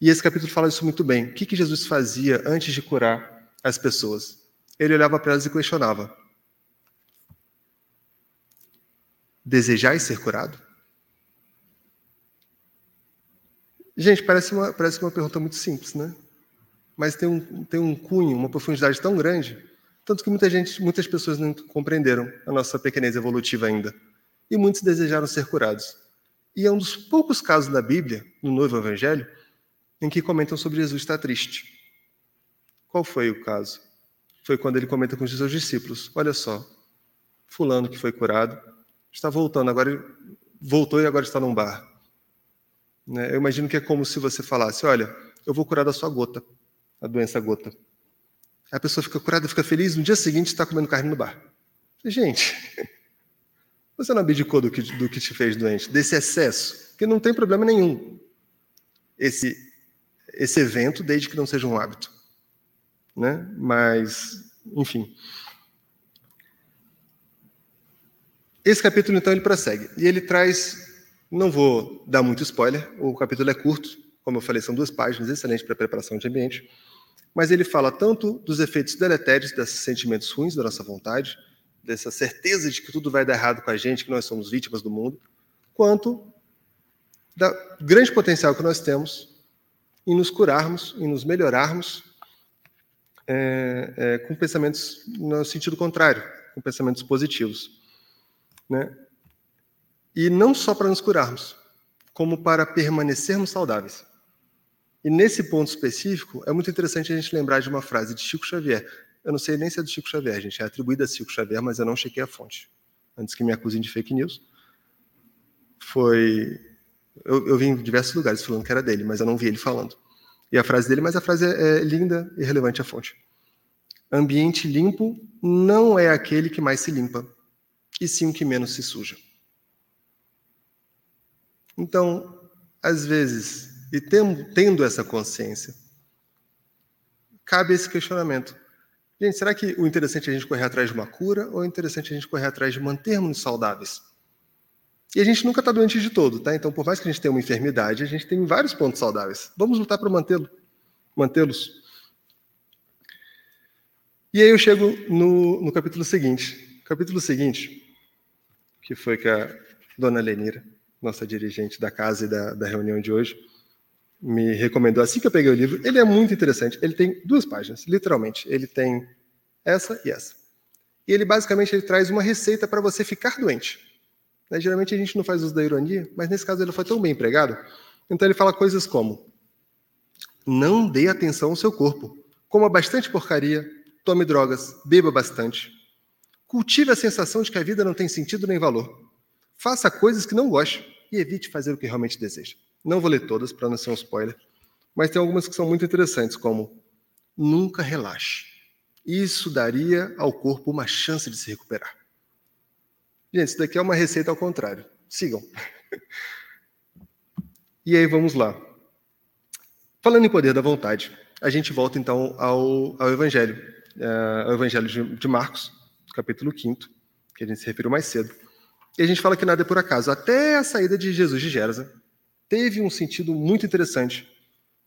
E esse capítulo fala isso muito bem. O que, que Jesus fazia antes de curar as pessoas? Ele olhava para elas e questionava: Desejais ser curado? Gente, parece uma, parece uma pergunta muito simples, né? Mas tem um, tem um cunho, uma profundidade tão grande, tanto que muita gente, muitas pessoas não compreenderam a nossa pequenez evolutiva ainda. E muitos desejaram ser curados. E é um dos poucos casos da Bíblia, no Novo Evangelho, em que comentam sobre Jesus estar triste. Qual foi o caso? Foi quando ele comenta com os seus discípulos: Olha só, Fulano que foi curado está voltando, agora voltou e agora está num bar. Né? Eu imagino que é como se você falasse: Olha, eu vou curar da sua gota, a doença gota. A pessoa fica curada, fica feliz, no dia seguinte está comendo carne no bar. Gente, você não abdicou do que, do que te fez doente, desse excesso, que não tem problema nenhum. Esse esse evento, desde que não seja um hábito. Né? Mas, enfim. Esse capítulo, então, ele prossegue. E ele traz. Não vou dar muito spoiler, o capítulo é curto, como eu falei, são duas páginas, excelente para preparação de ambiente. Mas ele fala tanto dos efeitos deletérios desses sentimentos ruins da nossa vontade, dessa certeza de que tudo vai dar errado com a gente, que nós somos vítimas do mundo, quanto da grande potencial que nós temos em nos curarmos, em nos melhorarmos é, é, com pensamentos no sentido contrário, com pensamentos positivos. Né? E não só para nos curarmos, como para permanecermos saudáveis. E nesse ponto específico, é muito interessante a gente lembrar de uma frase de Chico Xavier. Eu não sei nem se é do Chico Xavier, gente, é atribuída a Chico Xavier, mas eu não chequei a fonte, antes que me acusem de fake news. Foi eu, eu vi em diversos lugares falando que era dele, mas eu não vi ele falando. E a frase dele, mas a frase é, é linda e relevante à fonte. Ambiente limpo não é aquele que mais se limpa, e sim o que menos se suja. Então, às vezes, e tendo essa consciência, cabe esse questionamento. Gente, será que o interessante é a gente correr atrás de uma cura ou é interessante a gente correr atrás de mantermos-nos saudáveis? E a gente nunca está doente de todo, tá? Então, por mais que a gente tenha uma enfermidade, a gente tem vários pontos saudáveis. Vamos lutar para mantê-lo, mantê-los. E aí eu chego no, no capítulo seguinte. Capítulo seguinte, que foi que a dona Lenira, nossa dirigente da casa e da, da reunião de hoje, me recomendou assim que eu peguei o livro. Ele é muito interessante. Ele tem duas páginas, literalmente. Ele tem essa e essa. E ele basicamente ele traz uma receita para você ficar doente. Né? Geralmente a gente não faz uso da ironia, mas nesse caso ele foi tão bem empregado. Então ele fala coisas como: não dê atenção ao seu corpo, coma bastante porcaria, tome drogas, beba bastante. Cultive a sensação de que a vida não tem sentido nem valor. Faça coisas que não goste e evite fazer o que realmente deseja. Não vou ler todas para não ser um spoiler, mas tem algumas que são muito interessantes, como nunca relaxe. Isso daria ao corpo uma chance de se recuperar. Gente, isso daqui é uma receita ao contrário. Sigam. E aí, vamos lá. Falando em poder da vontade, a gente volta então ao, ao Evangelho, uh, ao Evangelho de, de Marcos, capítulo 5, que a gente se referiu mais cedo. E a gente fala que nada é por acaso. Até a saída de Jesus de Gerasa teve um sentido muito interessante,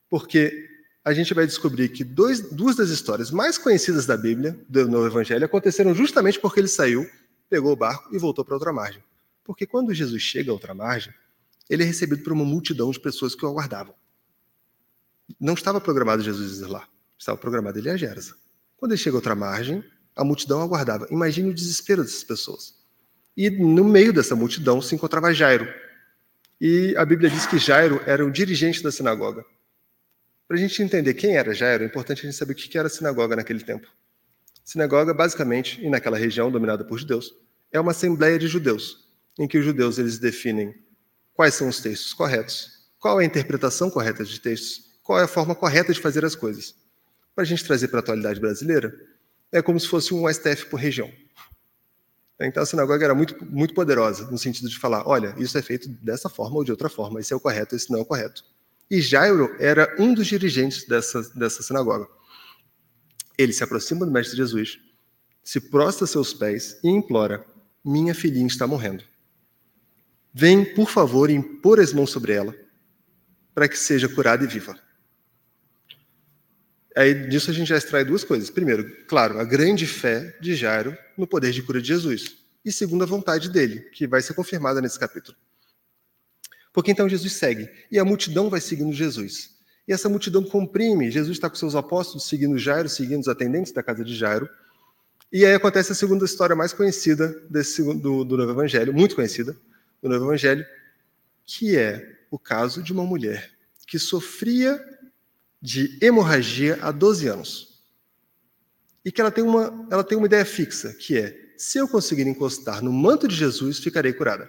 porque a gente vai descobrir que dois, duas das histórias mais conhecidas da Bíblia, do, no Evangelho, aconteceram justamente porque ele saiu pegou o barco e voltou para outra margem. Porque quando Jesus chega a outra margem, ele é recebido por uma multidão de pessoas que o aguardavam. Não estava programado Jesus ir lá, estava programado ele ir a Gerasa. Quando ele chega a outra margem, a multidão aguardava. Imagine o desespero dessas pessoas. E no meio dessa multidão se encontrava Jairo, E a Bíblia diz que Jairo era o dirigente da sinagoga. Para a gente entender quem era Jairo, é importante a gente saber o que era a sinagoga naquele tempo. Sinagoga, basicamente, e naquela região dominada por judeus, é uma assembleia de judeus, em que os judeus eles definem quais são os textos corretos, qual é a interpretação correta de textos, qual é a forma correta de fazer as coisas. Para a gente trazer para a atualidade brasileira, é como se fosse um STF por região. Então a sinagoga era muito, muito poderosa, no sentido de falar: olha, isso é feito dessa forma ou de outra forma, esse é o correto, esse não é o correto. E Jairo era um dos dirigentes dessa, dessa sinagoga. Ele se aproxima do Mestre Jesus, se prostra a seus pés e implora: Minha filhinha está morrendo. Vem, por favor, impor as mãos sobre ela, para que seja curada e viva. Aí disso a gente já extrai duas coisas. Primeiro, claro, a grande fé de Jairo no poder de cura de Jesus. E segundo, a vontade dele, que vai ser confirmada nesse capítulo. Porque então Jesus segue, e a multidão vai seguindo Jesus. E essa multidão comprime. Jesus está com seus apóstolos seguindo Jairo, seguindo os atendentes da casa de Jairo. E aí acontece a segunda história mais conhecida desse, do, do Novo Evangelho, muito conhecida do Novo Evangelho, que é o caso de uma mulher que sofria de hemorragia há 12 anos. E que ela tem uma, ela tem uma ideia fixa, que é: se eu conseguir encostar no manto de Jesus, ficarei curada.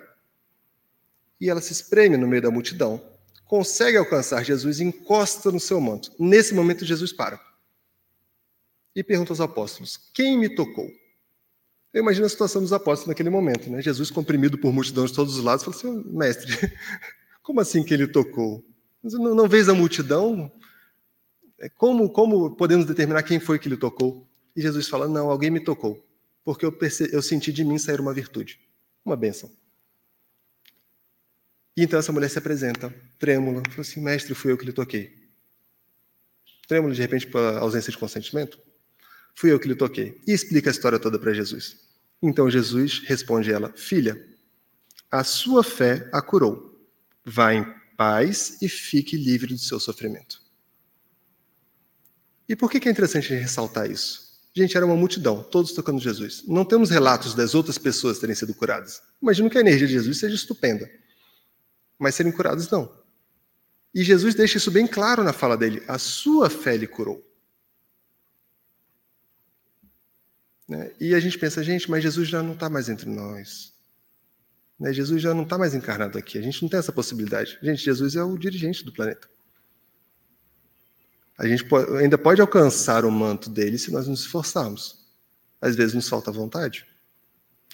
E ela se espreme no meio da multidão, consegue alcançar Jesus e encosta no seu manto. Nesse momento, Jesus para. E pergunta aos apóstolos: Quem me tocou? Eu imagino a situação dos apóstolos naquele momento, né? Jesus comprimido por multidão de todos os lados, falou assim: Mestre, como assim que ele tocou? Não, não vês a multidão? É, como, como podemos determinar quem foi que lhe tocou? E Jesus fala: Não, alguém me tocou, porque eu, eu senti de mim sair uma virtude, uma bênção. E então essa mulher se apresenta, trêmula, fala assim: Mestre, fui eu que lhe toquei. Trêmula, de repente, pela ausência de consentimento? Fui eu que lhe toquei. E explica a história toda para Jesus. Então Jesus responde a ela: Filha, a sua fé a curou. Vá em paz e fique livre do seu sofrimento. E por que é interessante ressaltar isso? Gente, era uma multidão, todos tocando Jesus. Não temos relatos das outras pessoas terem sido curadas. Imagino que a energia de Jesus seja estupenda. Mas serem curados, não. E Jesus deixa isso bem claro na fala dele: a sua fé lhe curou. Né? E a gente pensa, gente, mas Jesus já não está mais entre nós. Né? Jesus já não está mais encarnado aqui. A gente não tem essa possibilidade. Gente, Jesus é o dirigente do planeta. A gente pode, ainda pode alcançar o manto dele se nós nos esforçarmos. Às vezes nos falta vontade.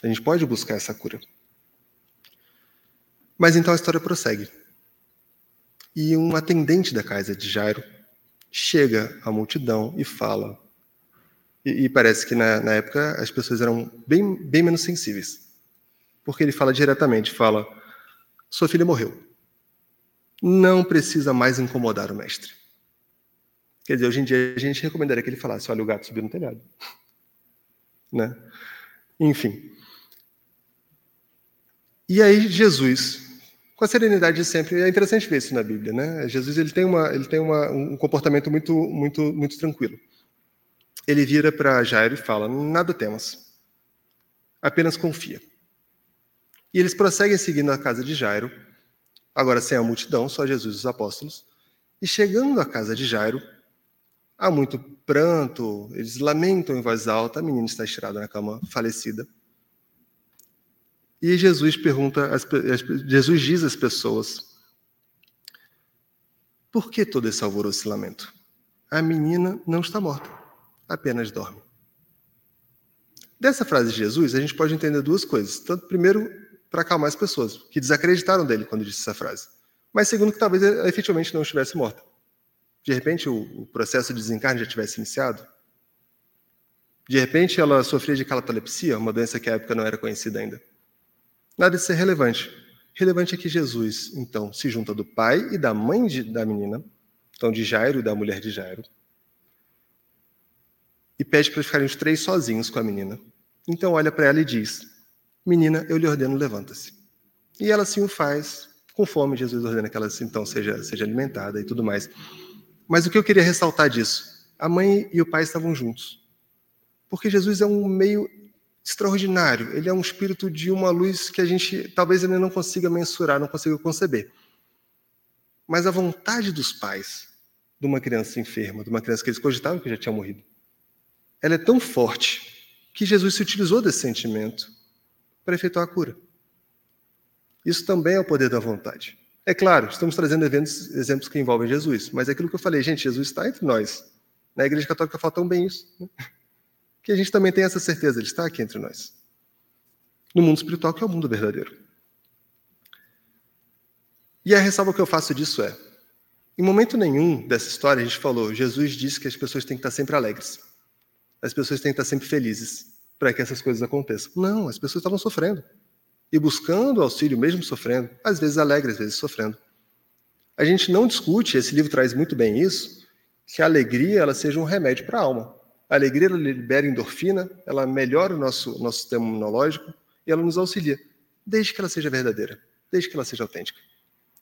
A gente pode buscar essa cura. Mas então a história prossegue. E um atendente da casa de Jairo chega à multidão e fala. E, e parece que na, na, época as pessoas eram bem, bem menos sensíveis. Porque ele fala diretamente: fala, sua filha morreu. Não precisa mais incomodar o mestre. Quer dizer, hoje em dia a gente recomendaria que ele falasse: olha, o gato subiu no telhado. Né? Enfim. E aí Jesus, com a serenidade de sempre, é interessante ver isso na Bíblia, né? Jesus ele tem, uma, ele tem uma, um comportamento muito, muito, muito tranquilo. Ele vira para Jairo e fala: nada temas, apenas confia. E eles prosseguem seguindo a casa de Jairo, agora sem a multidão, só Jesus e os apóstolos. E chegando à casa de Jairo, Há muito pranto, eles lamentam em voz alta, a menina está estirada na cama, falecida. E Jesus pergunta, Jesus diz às pessoas: Por que todo esse alvoroço e lamento? A menina não está morta, apenas dorme. Dessa frase de Jesus, a gente pode entender duas coisas. Tanto, primeiro, para acalmar as pessoas, que desacreditaram dele quando disse essa frase. Mas, segundo, que talvez ela efetivamente não estivesse morta de repente o, o processo de desencarne já tivesse iniciado? De repente ela sofria de catalepsia, uma doença que à época não era conhecida ainda. Nada disso é relevante. Relevante é que Jesus, então, se junta do pai e da mãe de, da menina, então de Jairo e da mulher de Jairo, e pede para ficarem os três sozinhos com a menina. Então olha para ela e diz: Menina, eu lhe ordeno, levanta-se. E ela assim o faz, com fome, Jesus ordena que ela então seja, seja alimentada e tudo mais. Mas o que eu queria ressaltar disso? A mãe e o pai estavam juntos. Porque Jesus é um meio extraordinário. Ele é um espírito de uma luz que a gente talvez ainda não consiga mensurar, não consiga conceber. Mas a vontade dos pais de uma criança enferma, de uma criança que eles cogitavam que já tinha morrido, ela é tão forte que Jesus se utilizou desse sentimento para efetuar a cura. Isso também é o poder da vontade. É claro, estamos trazendo eventos, exemplos que envolvem Jesus, mas é aquilo que eu falei, gente, Jesus está entre nós. Na Igreja Católica fala tão bem isso. Né? Que a gente também tem essa certeza, ele está aqui entre nós. No mundo espiritual, que é o mundo verdadeiro. E a ressalva que eu faço disso é: em momento nenhum dessa história a gente falou, Jesus disse que as pessoas têm que estar sempre alegres. As pessoas têm que estar sempre felizes para que essas coisas aconteçam. Não, as pessoas estavam sofrendo e buscando auxílio, mesmo sofrendo, às vezes alegre, às vezes sofrendo. A gente não discute, esse livro traz muito bem isso, que a alegria ela seja um remédio para a alma. A alegria ela libera endorfina, ela melhora o nosso, nosso sistema imunológico e ela nos auxilia, desde que ela seja verdadeira, desde que ela seja autêntica.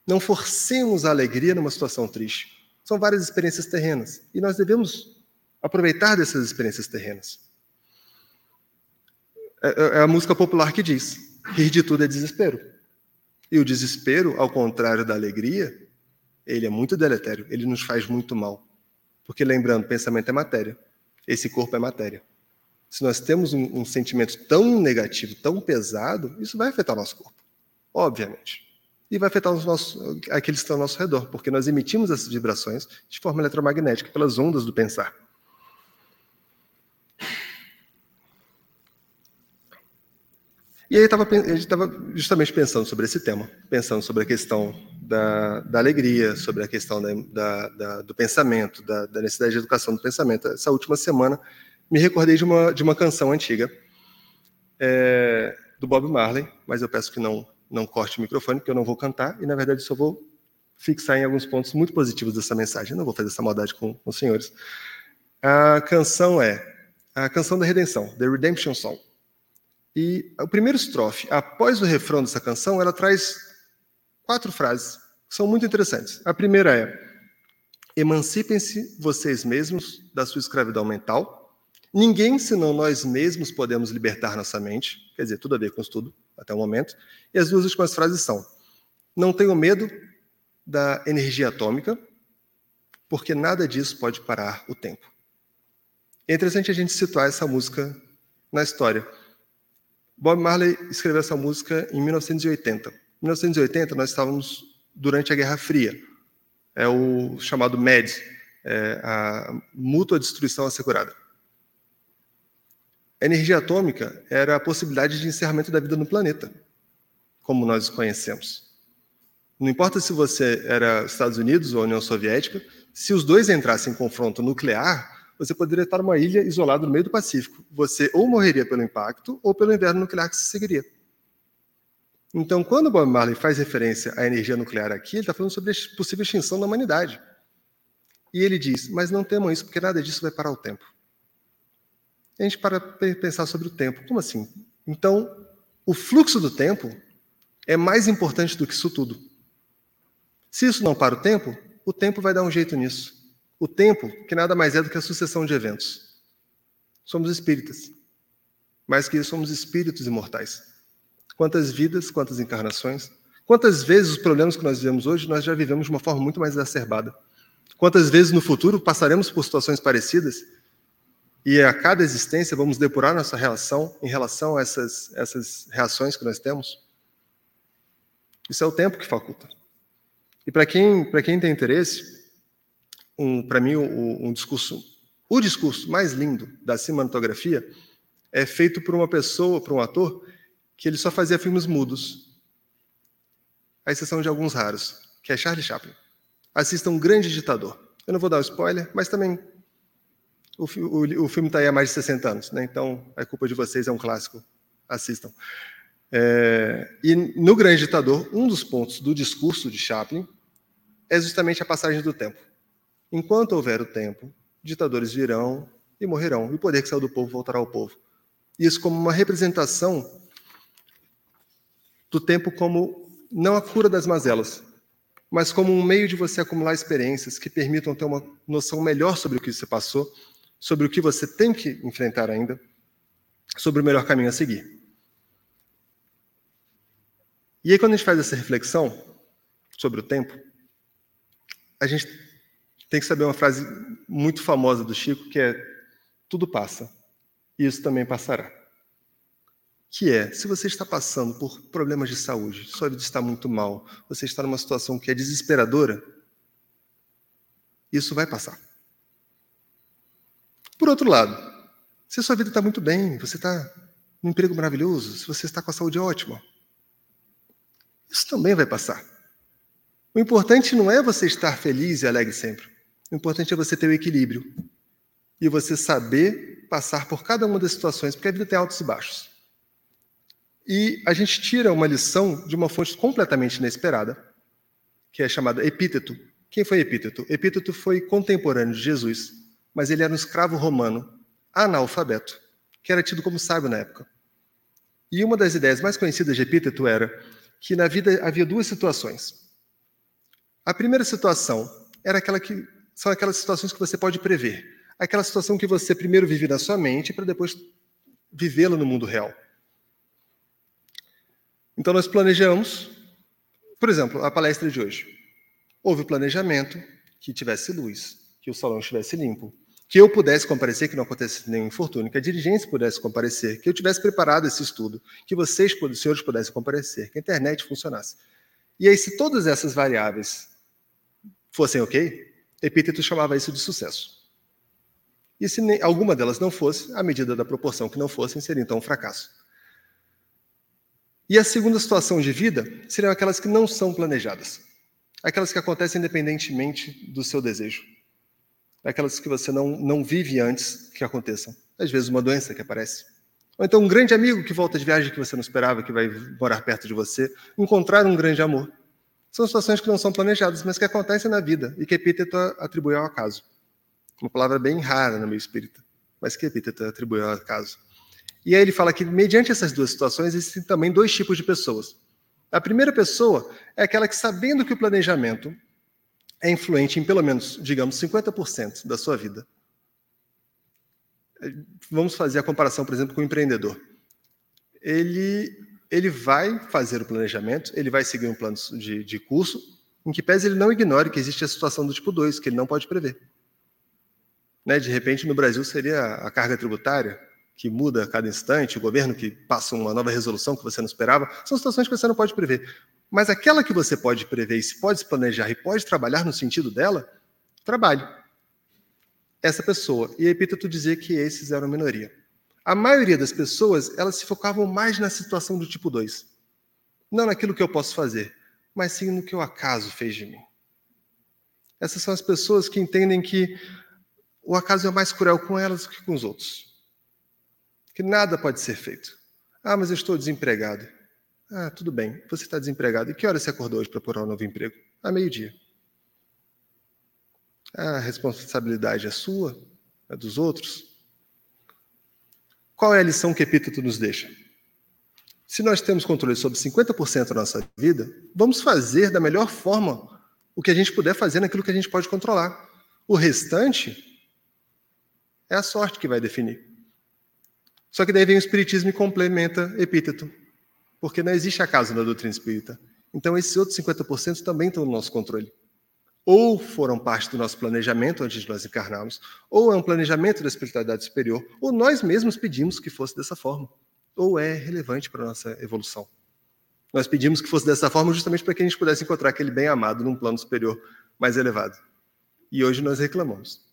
Não forcemos a alegria numa situação triste. São várias experiências terrenas e nós devemos aproveitar dessas experiências terrenas. É, é, é a música popular que diz: Rir de tudo é desespero. E o desespero, ao contrário da alegria, ele é muito deletério, ele nos faz muito mal. Porque lembrando, pensamento é matéria, esse corpo é matéria. Se nós temos um, um sentimento tão negativo, tão pesado, isso vai afetar o nosso corpo, obviamente. E vai afetar os nossos, aqueles que estão ao nosso redor, porque nós emitimos essas vibrações de forma eletromagnética, pelas ondas do pensar. E aí tava, a gente estava justamente pensando sobre esse tema, pensando sobre a questão da, da alegria, sobre a questão da, da, do pensamento, da, necessidade de educação do pensamento. Essa última semana me recordei de uma, de uma canção antiga é, do Bob Marley, mas eu peço que não, não corte o microfone, porque eu não vou cantar, e na verdade só vou fixar em alguns pontos muito positivos dessa mensagem. Eu não vou fazer essa maldade com, com os senhores. A canção é a canção da redenção, The Redemption Song. E o primeiro estrofe, após o refrão dessa canção, ela traz quatro frases que são muito interessantes. A primeira é: Emancipem-se vocês mesmos da sua escravidão mental. Ninguém senão nós mesmos podemos libertar nossa mente. Quer dizer, tudo a ver com estudo até o momento. E as duas últimas frases são: Não tenham medo da energia atômica, porque nada disso pode parar o tempo. É interessante a gente situar essa música na história. Bob Marley escreveu essa música em 1980. Em 1980, nós estávamos durante a Guerra Fria. É o chamado MED, é a mútua destruição assegurada. A energia atômica era a possibilidade de encerramento da vida no planeta, como nós conhecemos. Não importa se você era Estados Unidos ou União Soviética, se os dois entrassem em confronto nuclear, você poderia estar numa ilha isolada no meio do Pacífico. Você ou morreria pelo impacto ou pelo inverno nuclear que se seguiria. Então, quando Bob Marley faz referência à energia nuclear aqui, ele está falando sobre a possível extinção da humanidade. E ele diz: Mas não temam isso, porque nada disso vai parar o tempo. A gente para pensar sobre o tempo. Como assim? Então, o fluxo do tempo é mais importante do que isso tudo. Se isso não para o tempo, o tempo vai dar um jeito nisso. O tempo, que nada mais é do que a sucessão de eventos. Somos espíritas. Mais que somos espíritos imortais. Quantas vidas, quantas encarnações, quantas vezes os problemas que nós vivemos hoje nós já vivemos de uma forma muito mais exacerbada. Quantas vezes no futuro passaremos por situações parecidas e a cada existência vamos depurar nossa relação em relação a essas, essas reações que nós temos? Isso é o tempo que faculta. E para quem, quem tem interesse, um, para mim, um, um, discurso, o discurso mais lindo da cinematografia é feito por uma pessoa, por um ator, que ele só fazia filmes mudos, à exceção de alguns raros, que é Charlie Chaplin. Assista Um Grande Ditador. Eu não vou dar o spoiler, mas também o, o, o filme está aí há mais de 60 anos, né? então é culpa de vocês, é um clássico. Assistam. É, e no Grande Ditador, um dos pontos do discurso de Chaplin é justamente a passagem do tempo. Enquanto houver o tempo, ditadores virão e morrerão, e o poder que saiu do povo voltará ao povo. Isso como uma representação do tempo como não a cura das mazelas, mas como um meio de você acumular experiências que permitam ter uma noção melhor sobre o que você passou, sobre o que você tem que enfrentar ainda, sobre o melhor caminho a seguir. E aí, quando a gente faz essa reflexão sobre o tempo, a gente tem que saber uma frase muito famosa do Chico, que é: tudo passa, e isso também passará. Que é, se você está passando por problemas de saúde, sua vida está muito mal, você está numa situação que é desesperadora, isso vai passar. Por outro lado, se sua vida está muito bem, você está num emprego maravilhoso, se você está com a saúde ótima, isso também vai passar. O importante não é você estar feliz e alegre sempre. O importante é você ter o equilíbrio e você saber passar por cada uma das situações, porque a vida tem altos e baixos. E a gente tira uma lição de uma fonte completamente inesperada, que é chamada Epíteto. Quem foi Epíteto? Epíteto foi contemporâneo de Jesus, mas ele era um escravo romano, analfabeto, que era tido como sábio na época. E uma das ideias mais conhecidas de Epíteto era que na vida havia duas situações. A primeira situação era aquela que são aquelas situações que você pode prever. Aquela situação que você primeiro vive na sua mente para depois vivê-la no mundo real. Então nós planejamos, por exemplo, a palestra de hoje. Houve o planejamento que tivesse luz, que o salão estivesse limpo, que eu pudesse comparecer, que não acontecesse nenhum infortúnio, que a dirigência pudesse comparecer, que eu tivesse preparado esse estudo, que vocês, os senhores, pudessem comparecer, que a internet funcionasse. E aí, se todas essas variáveis fossem ok, Epíteto chamava isso de sucesso. E se alguma delas não fosse, a medida da proporção que não fossem seria então um fracasso. E a segunda situação de vida seriam aquelas que não são planejadas, aquelas que acontecem independentemente do seu desejo aquelas que você não, não vive antes que aconteçam. Às vezes, uma doença que aparece. Ou então, um grande amigo que volta de viagem que você não esperava, que vai morar perto de você. Encontrar um grande amor. São situações que não são planejadas, mas que acontecem na vida e que Epíteto atribuiu ao acaso. Uma palavra bem rara no meio espírita, mas que Epíteto atribuiu ao acaso. E aí ele fala que, mediante essas duas situações, existem também dois tipos de pessoas. A primeira pessoa é aquela que, sabendo que o planejamento é influente em pelo menos, digamos, 50% da sua vida. Vamos fazer a comparação, por exemplo, com o empreendedor. Ele, ele vai fazer o planejamento, ele vai seguir um plano de, de curso, em que pese ele não ignore que existe a situação do tipo 2, que ele não pode prever. Né? De repente, no Brasil, seria a carga tributária, que muda a cada instante, o governo que passa uma nova resolução que você não esperava, são situações que você não pode prever. Mas aquela que você pode prever e se pode se planejar e pode trabalhar no sentido dela, trabalhe. Essa pessoa. E Epíteto dizia que esses eram minoria. A maioria das pessoas, elas se focavam mais na situação do tipo 2. Não naquilo que eu posso fazer, mas sim no que o acaso fez de mim. Essas são as pessoas que entendem que o acaso é mais cruel com elas do que com os outros. Que nada pode ser feito. Ah, mas eu estou desempregado. Ah, tudo bem, você está desempregado. E que hora você acordou hoje para procurar um novo emprego? Ah, meio-dia. A responsabilidade é sua? É dos outros? Qual é a lição que Epíteto nos deixa? Se nós temos controle sobre 50% da nossa vida, vamos fazer da melhor forma o que a gente puder fazer naquilo que a gente pode controlar. O restante é a sorte que vai definir. Só que daí vem o Espiritismo e complementa Epíteto porque não existe acaso na doutrina espírita. Então, esses outros 50% também estão no nosso controle. Ou foram parte do nosso planejamento antes de nós encarnarmos, ou é um planejamento da espiritualidade superior, ou nós mesmos pedimos que fosse dessa forma, ou é relevante para a nossa evolução. Nós pedimos que fosse dessa forma justamente para que a gente pudesse encontrar aquele bem amado num plano superior mais elevado. E hoje nós reclamamos.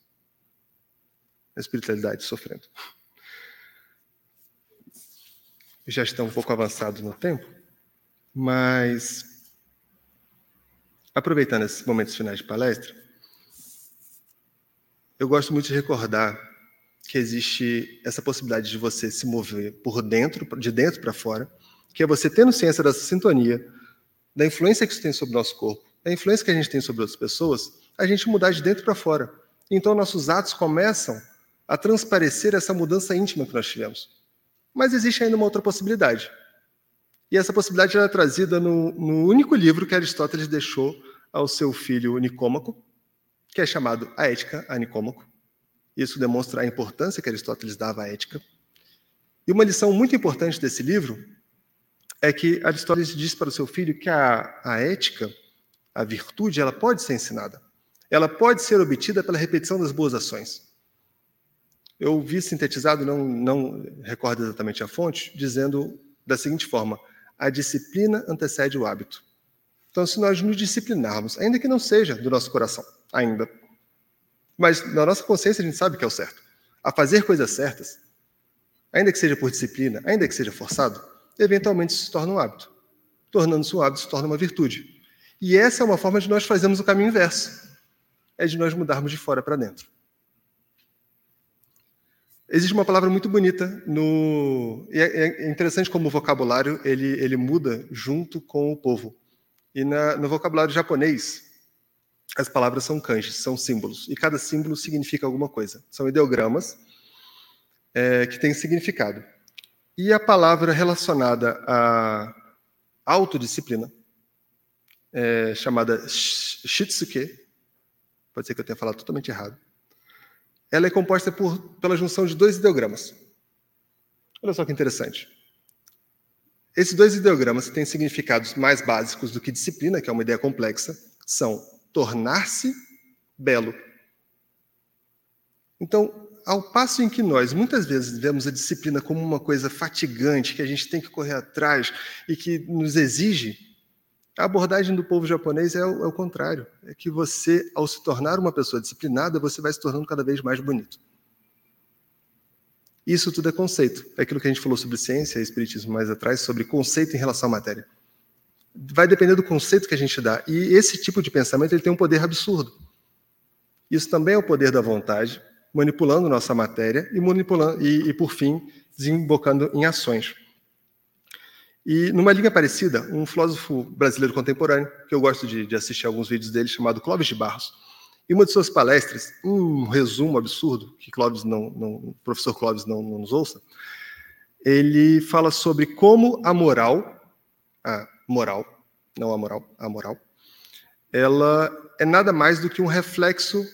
A espiritualidade sofrendo já está um pouco avançado no tempo, mas aproveitando esses momentos finais de palestra, eu gosto muito de recordar que existe essa possibilidade de você se mover por dentro, de dentro para fora, que é você tendo ciência dessa sintonia, da influência que isso tem sobre o nosso corpo, da influência que a gente tem sobre outras pessoas, a gente mudar de dentro para fora. Então nossos atos começam a transparecer essa mudança íntima que nós tivemos. Mas existe ainda uma outra possibilidade. E essa possibilidade é trazida no, no, único livro que Aristóteles deixou ao seu filho Nicômaco, que é chamado A Ética a Nicômaco. Isso demonstra a importância que Aristóteles dava à ética. E uma lição muito importante desse livro é que Aristóteles diz para o seu filho que a, a ética, a virtude, ela pode ser ensinada. Ela pode ser obtida pela repetição das boas ações. Eu vi sintetizado, não, não recordo exatamente a fonte, dizendo da seguinte forma: a disciplina antecede o hábito. Então, se nós nos disciplinarmos, ainda que não seja do nosso coração, ainda, mas na nossa consciência a gente sabe que é o certo, a fazer coisas certas, ainda que seja por disciplina, ainda que seja forçado, eventualmente se torna um hábito. Tornando-se um hábito, se torna uma virtude. E essa é uma forma de nós fazermos o caminho inverso. É de nós mudarmos de fora para dentro. Existe uma palavra muito bonita no é, é interessante como o vocabulário ele, ele muda junto com o povo. E na, no vocabulário japonês as palavras são kanjis, são símbolos e cada símbolo significa alguma coisa. São ideogramas é, que têm significado. E a palavra relacionada à autodisciplina é chamada shitsuke, pode ser que eu tenha falado totalmente errado ela é composta por, pela junção de dois ideogramas. Olha só que interessante. Esses dois ideogramas têm significados mais básicos do que disciplina, que é uma ideia complexa, são tornar-se belo. Então, ao passo em que nós muitas vezes vemos a disciplina como uma coisa fatigante, que a gente tem que correr atrás e que nos exige a abordagem do povo japonês é o, é o, contrário. É que você, ao se tornar uma pessoa disciplinada, você vai se tornando cada vez mais bonito. Isso tudo é conceito. É aquilo que a gente falou sobre ciência e espiritismo mais atrás, sobre conceito em relação à matéria. Vai depender do conceito que a gente dá. E esse tipo de pensamento ele tem um poder absurdo. Isso também é o poder da vontade, manipulando nossa matéria e manipulando e, e por fim desembocando em ações. E numa linha parecida, um filósofo brasileiro contemporâneo, que eu gosto de, de assistir alguns vídeos dele, chamado Clóvis de Barros, em uma de suas palestras, um resumo absurdo, que Clóvis não, não, o professor Clóvis não, não nos ouça, ele fala sobre como a moral, a moral, não a moral, a moral, ela é nada mais do que um reflexo,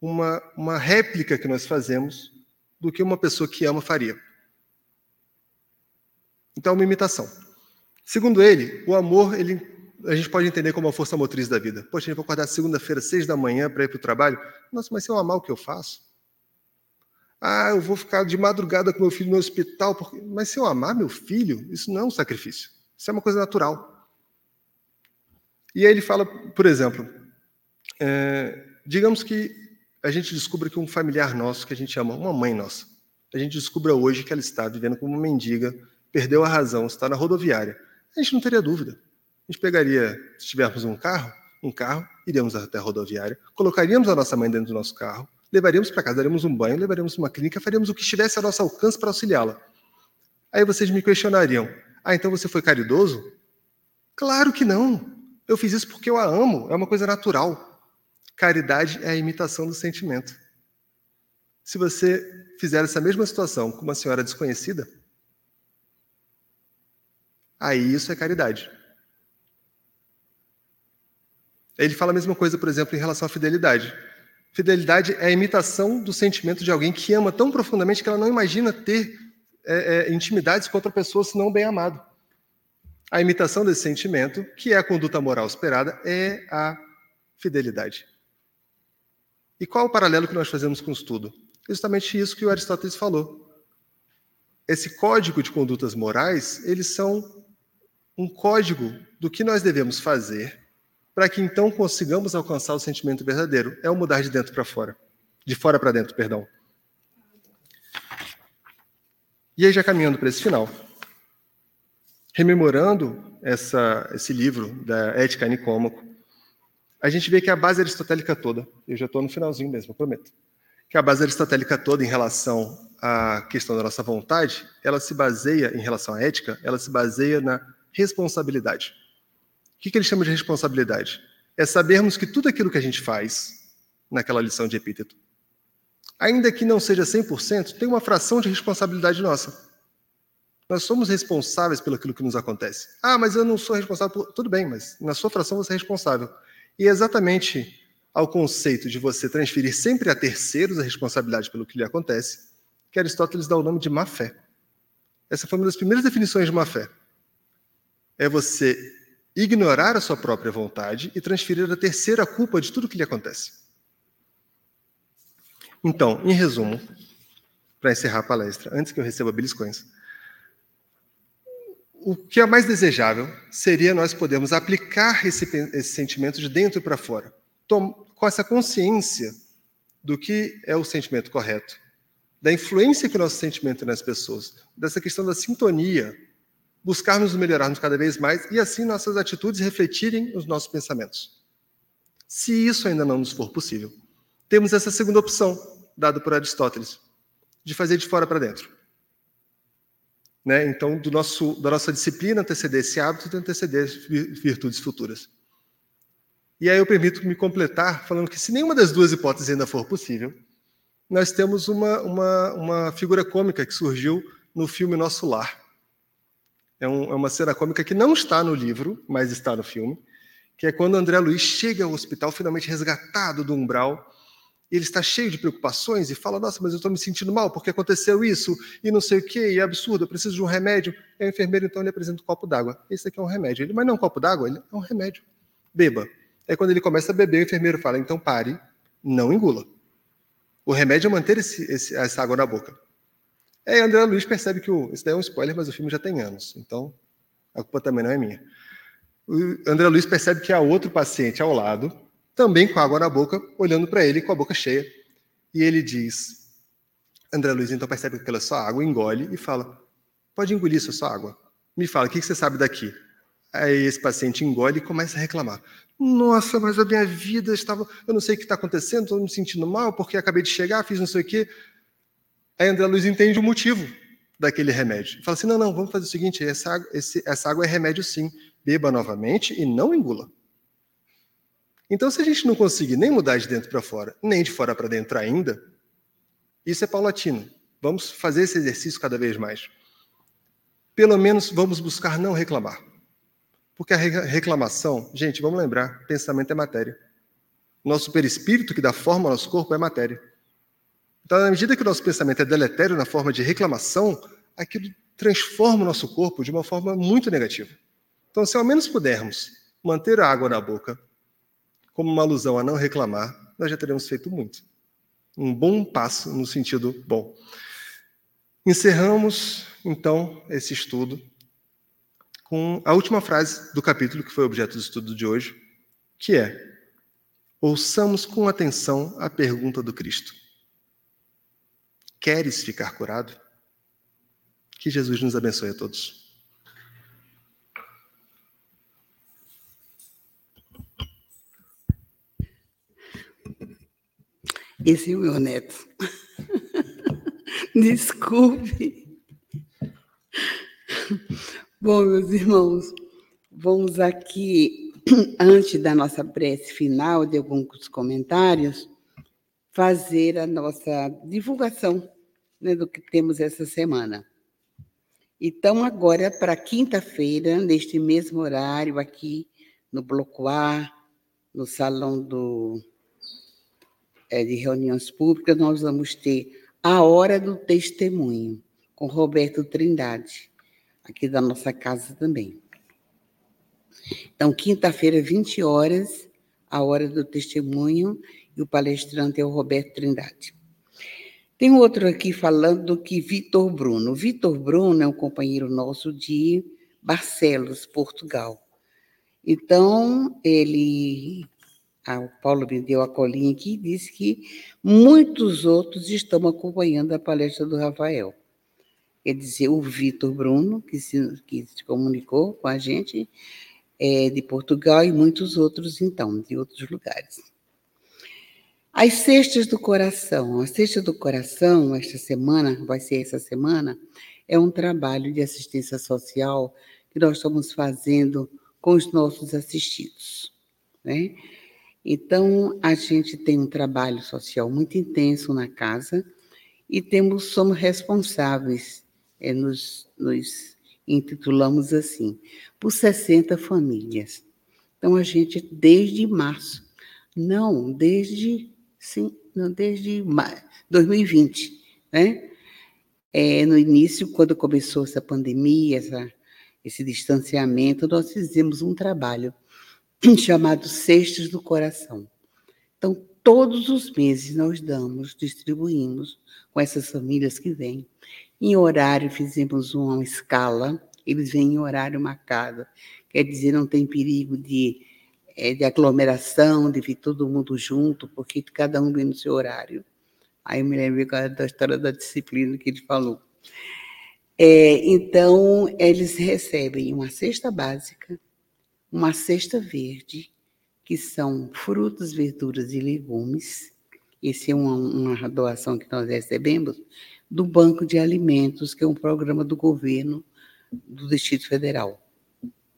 uma, uma réplica que nós fazemos do que uma pessoa que ama faria. Então, uma imitação. Segundo ele, o amor, ele, a gente pode entender como a força motriz da vida. Poxa, a gente vai acordar segunda-feira, seis da manhã, para ir para o trabalho. Nossa, mas se eu amar o que eu faço? Ah, eu vou ficar de madrugada com meu filho no hospital. Porque... Mas se eu amar meu filho, isso não é um sacrifício. Isso é uma coisa natural. E aí ele fala, por exemplo, é, digamos que a gente descubra que um familiar nosso que a gente ama, uma mãe nossa, a gente descubra hoje que ela está vivendo como uma mendiga perdeu a razão, está na rodoviária, a gente não teria dúvida. A gente pegaria, se tivermos um carro, um carro, iríamos até a rodoviária, colocaríamos a nossa mãe dentro do nosso carro, levaríamos para casa, daríamos um banho, levaríamos uma clínica, faríamos o que estivesse a nosso alcance para auxiliá-la. Aí vocês me questionariam: ah, então você foi caridoso? Claro que não. Eu fiz isso porque eu a amo, é uma coisa natural. Caridade é a imitação do sentimento. Se você fizer essa mesma situação com uma senhora desconhecida, Aí isso é caridade. Ele fala a mesma coisa, por exemplo, em relação à fidelidade. Fidelidade é a imitação do sentimento de alguém que ama tão profundamente que ela não imagina ter é, é, intimidades com outra pessoa senão bem amado. A imitação desse sentimento, que é a conduta moral esperada, é a fidelidade. E qual o paralelo que nós fazemos com o estudo? Justamente isso que o Aristóteles falou. Esse código de condutas morais, eles são um código do que nós devemos fazer para que então consigamos alcançar o sentimento verdadeiro. É o mudar de dentro para fora. De fora para dentro, perdão. E aí, já caminhando para esse final, rememorando essa, esse livro da Ética Nicômaco, a gente vê que a base aristotélica toda, eu já estou no finalzinho mesmo, prometo, que a base aristotélica toda em relação à questão da nossa vontade, ela se baseia, em relação à ética, ela se baseia na responsabilidade. O que, que ele chama de responsabilidade? É sabermos que tudo aquilo que a gente faz naquela lição de epíteto, ainda que não seja 100%, tem uma fração de responsabilidade nossa. Nós somos responsáveis pelo aquilo que nos acontece. Ah, mas eu não sou responsável por. Tudo bem, mas na sua fração você é responsável. E é exatamente ao conceito de você transferir sempre a terceiros a responsabilidade pelo que lhe acontece que Aristóteles dá o nome de má fé. Essa foi uma das primeiras definições de uma fé. É você ignorar a sua própria vontade e transferir a terceira culpa de tudo que lhe acontece. Então, em resumo, para encerrar a palestra, antes que eu receba beliscões, o que é mais desejável seria nós podermos aplicar esse, esse sentimento de dentro para fora, com essa consciência do que é o sentimento correto, da influência que o nosso sentimento tem nas pessoas, dessa questão da sintonia, buscarmos melhorarmos cada vez mais e assim nossas atitudes refletirem os nossos pensamentos. Se isso ainda não nos for possível, temos essa segunda opção, dada por Aristóteles, de fazer de fora para dentro. Né? Então, do nosso, da nossa disciplina anteceder esse hábito e anteceder virtudes futuras. E aí eu permito me completar falando que se nenhuma das duas hipóteses ainda for possível, nós temos uma, uma, uma figura cômica que surgiu no filme Nosso Lar. É, um, é, uma cena cômica que não está no livro, mas está no filme, que é quando André Luiz chega ao hospital, finalmente resgatado do umbral, e ele está cheio de preocupações e fala: Nossa, mas eu estou me sentindo mal porque aconteceu isso e não sei o que, e é absurdo, eu preciso de um remédio. E o enfermeiro então lhe apresenta um copo d'água. Esse aqui é um remédio. Ele, mas não é um copo d'água? Ele é um remédio. Beba. Aí quando ele começa a beber, o enfermeiro fala: Então pare, não engula. O remédio é manter esse, esse, essa água na boca. Aí André Luiz percebe que o, isso daí é um spoiler, mas o filme já tem anos, então a culpa também não é minha. O André Luiz percebe que há outro paciente ao lado também com água na boca, olhando para ele com a boca cheia. E ele diz: André Luiz então percebe que aquela é só água, engole e fala: Pode engolir isso, é só água. Me fala, o que você sabe daqui? Aí esse paciente engole e começa a reclamar. Nossa, mas a minha vida estava. Eu não sei o que está acontecendo, estou me sentindo mal porque acabei de chegar, fiz não sei o quê. Aí André Luiz entende o motivo daquele remédio. Fala assim: não, não, vamos fazer o seguinte: essa água, esse, essa água é remédio sim. Beba novamente e não engula. Então, se a gente não conseguir nem mudar de dentro para fora, nem de fora para dentro ainda, isso é paulatino. Vamos fazer esse exercício cada vez mais. Pelo menos vamos buscar não reclamar. Porque a reclamação, gente, vamos lembrar, pensamento é matéria. Nosso perispírito que dá forma ao nosso corpo é matéria. Então, na medida que o nosso pensamento é deletério na forma de reclamação, aquilo transforma o nosso corpo de uma forma muito negativa. Então, se ao menos pudermos manter a água na boca, como uma alusão a não reclamar, nós já teremos feito muito. Um bom passo no sentido bom. Encerramos, então, esse estudo com a última frase do capítulo, que foi objeto do estudo de hoje, que é: Ouçamos com atenção a pergunta do Cristo. Queres ficar curado? Que Jesus nos abençoe a todos. Esse é o meu neto. Desculpe. Bom, meus irmãos, vamos aqui, antes da nossa prece final, de alguns comentários, fazer a nossa divulgação né, do que temos essa semana. Então, agora, para quinta-feira, neste mesmo horário, aqui no Bloco A, no Salão do é, de reuniões públicas, nós vamos ter a Hora do Testemunho, com Roberto Trindade, aqui da nossa casa também. Então, quinta-feira, 20 horas, a Hora do Testemunho, e o palestrante é o Roberto Trindade. Tem outro aqui falando que Vitor Bruno. Vitor Bruno é um companheiro nosso de Barcelos, Portugal. Então, ele ah, o Paulo me deu a colinha aqui e disse que muitos outros estão acompanhando a palestra do Rafael. Quer dizer, o Vitor Bruno, que se, que se comunicou com a gente, é de Portugal, e muitos outros, então, de outros lugares. As cestas do coração. A cesta do coração, esta semana, vai ser essa semana, é um trabalho de assistência social que nós estamos fazendo com os nossos assistidos. Né? Então, a gente tem um trabalho social muito intenso na casa e temos, somos responsáveis, é, nos, nos intitulamos assim, por 60 famílias. Então, a gente, desde março, não, desde, sim, não, desde maio, 2020, né? É, no início, quando começou essa pandemia, essa, esse distanciamento, nós fizemos um trabalho chamado Cestos do Coração. Então, todos os meses nós damos, distribuímos com essas famílias que vêm. Em horário, fizemos uma escala, eles vêm em horário marcado, quer dizer, não tem perigo de, é, de aglomeração, de vir todo mundo junto, porque cada um vem no seu horário. Aí eu me lembrei da história da disciplina que ele falou. É, então, eles recebem uma cesta básica, uma cesta verde, que são frutas, verduras e legumes. Essa é uma, uma doação que nós recebemos do Banco de Alimentos, que é um programa do governo do Distrito Federal.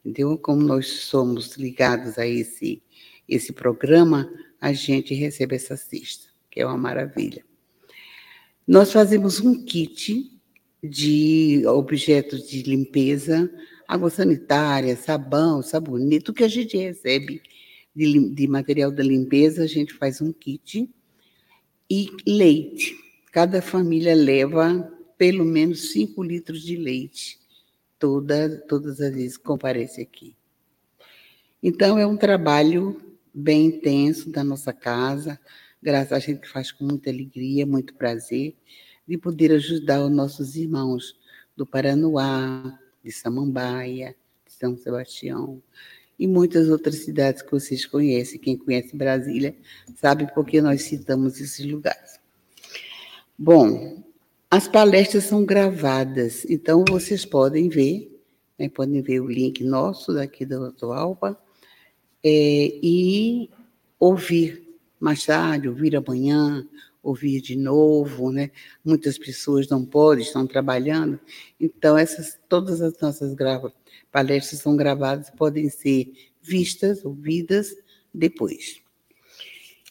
Entendeu? Como nós somos ligados a esse, esse programa, a gente recebe essa cesta, que é uma maravilha. Nós fazemos um kit de objetos de limpeza, água sanitária, sabão, sabonete, tudo que a gente recebe de, de material da limpeza, a gente faz um kit. E leite. Cada família leva pelo menos 5 litros de leite, toda, todas as vezes que comparece aqui. Então, é um trabalho bem intenso da nossa casa, graças a gente faz com muita alegria, muito prazer, de poder ajudar os nossos irmãos do Paranoá, de Samambaia, de São Sebastião, e muitas outras cidades que vocês conhecem. Quem conhece Brasília sabe por que nós citamos esses lugares. Bom, as palestras são gravadas, então vocês podem ver, né, podem ver o link nosso daqui da Alpa é, e ouvir mais tarde, ouvir amanhã, ouvir de novo, né? Muitas pessoas não podem, estão trabalhando, então essas todas as nossas grava, palestras são gravadas, podem ser vistas, ouvidas depois.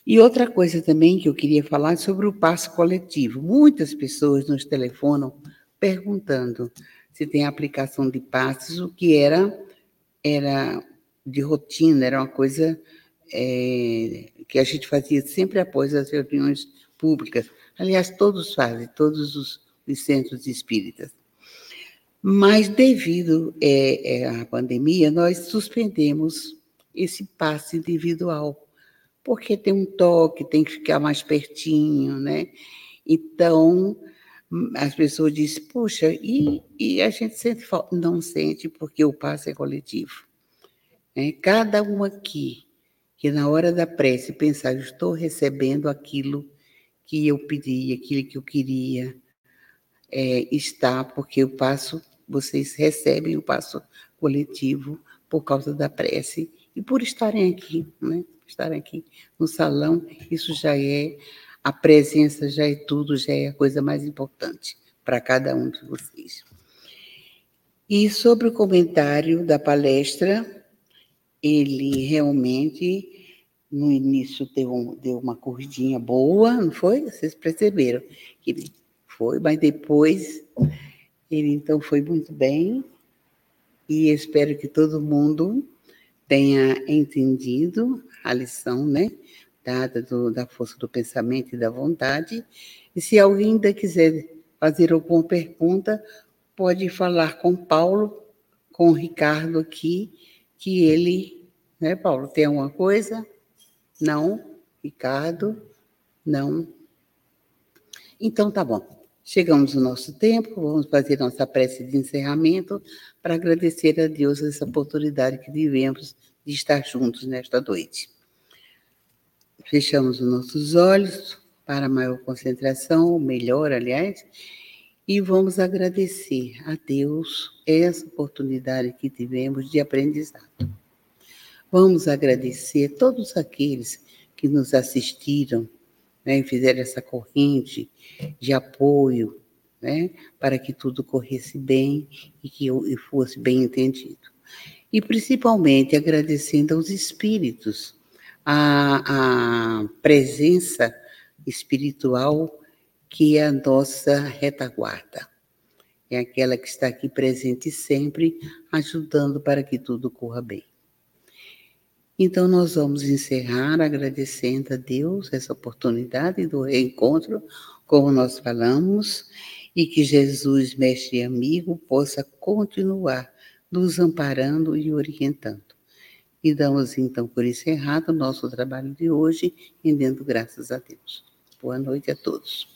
E outra coisa também que eu queria falar sobre o passo coletivo. Muitas pessoas nos telefonam perguntando se tem aplicação de passos, o que era era de rotina, era uma coisa é, que a gente fazia sempre após as reuniões públicas. Aliás, todos fazem, todos os, os centros espíritas. Mas, devido é, é, à pandemia, nós suspendemos esse passe individual, porque tem um toque, tem que ficar mais pertinho, né? Então, as pessoas dizem, puxa, e, e a gente sente falta? Não sente, porque o passe é coletivo. É, cada um aqui, que na hora da prece pensar, estou recebendo aquilo que eu pedi, aquilo que eu queria, é, está, porque eu passo, vocês recebem o passo coletivo por causa da prece e por estarem aqui, né? Estarem aqui no salão, isso já é a presença, já é tudo, já é a coisa mais importante para cada um de vocês. E sobre o comentário da palestra, ele realmente no início deu, deu uma corridinha boa, não foi? Vocês perceberam que foi, mas depois ele então foi muito bem e espero que todo mundo tenha entendido a lição, né? Dada do, da força do pensamento e da vontade. E se alguém ainda quiser fazer alguma pergunta, pode falar com Paulo, com o Ricardo aqui, que ele, né, Paulo, tem alguma coisa? Não? Ricardo? Não? Então tá bom. Chegamos no nosso tempo, vamos fazer nossa prece de encerramento para agradecer a Deus essa oportunidade que vivemos de estar juntos nesta noite. Fechamos os nossos olhos para maior concentração, melhor, aliás, e vamos agradecer a Deus essa oportunidade que tivemos de aprendizado. Vamos agradecer a todos aqueles que nos assistiram né, fizeram essa corrente de apoio né, para que tudo corresse bem e que e fosse bem entendido. E principalmente agradecendo aos espíritos, a, a presença espiritual que é a nossa retaguarda. É aquela que está aqui presente sempre, ajudando para que tudo corra bem. Então, nós vamos encerrar agradecendo a Deus essa oportunidade do reencontro, como nós falamos, e que Jesus, mestre e amigo, possa continuar nos amparando e orientando. E damos então por encerrado o nosso trabalho de hoje, rendendo graças a Deus. Boa noite a todos.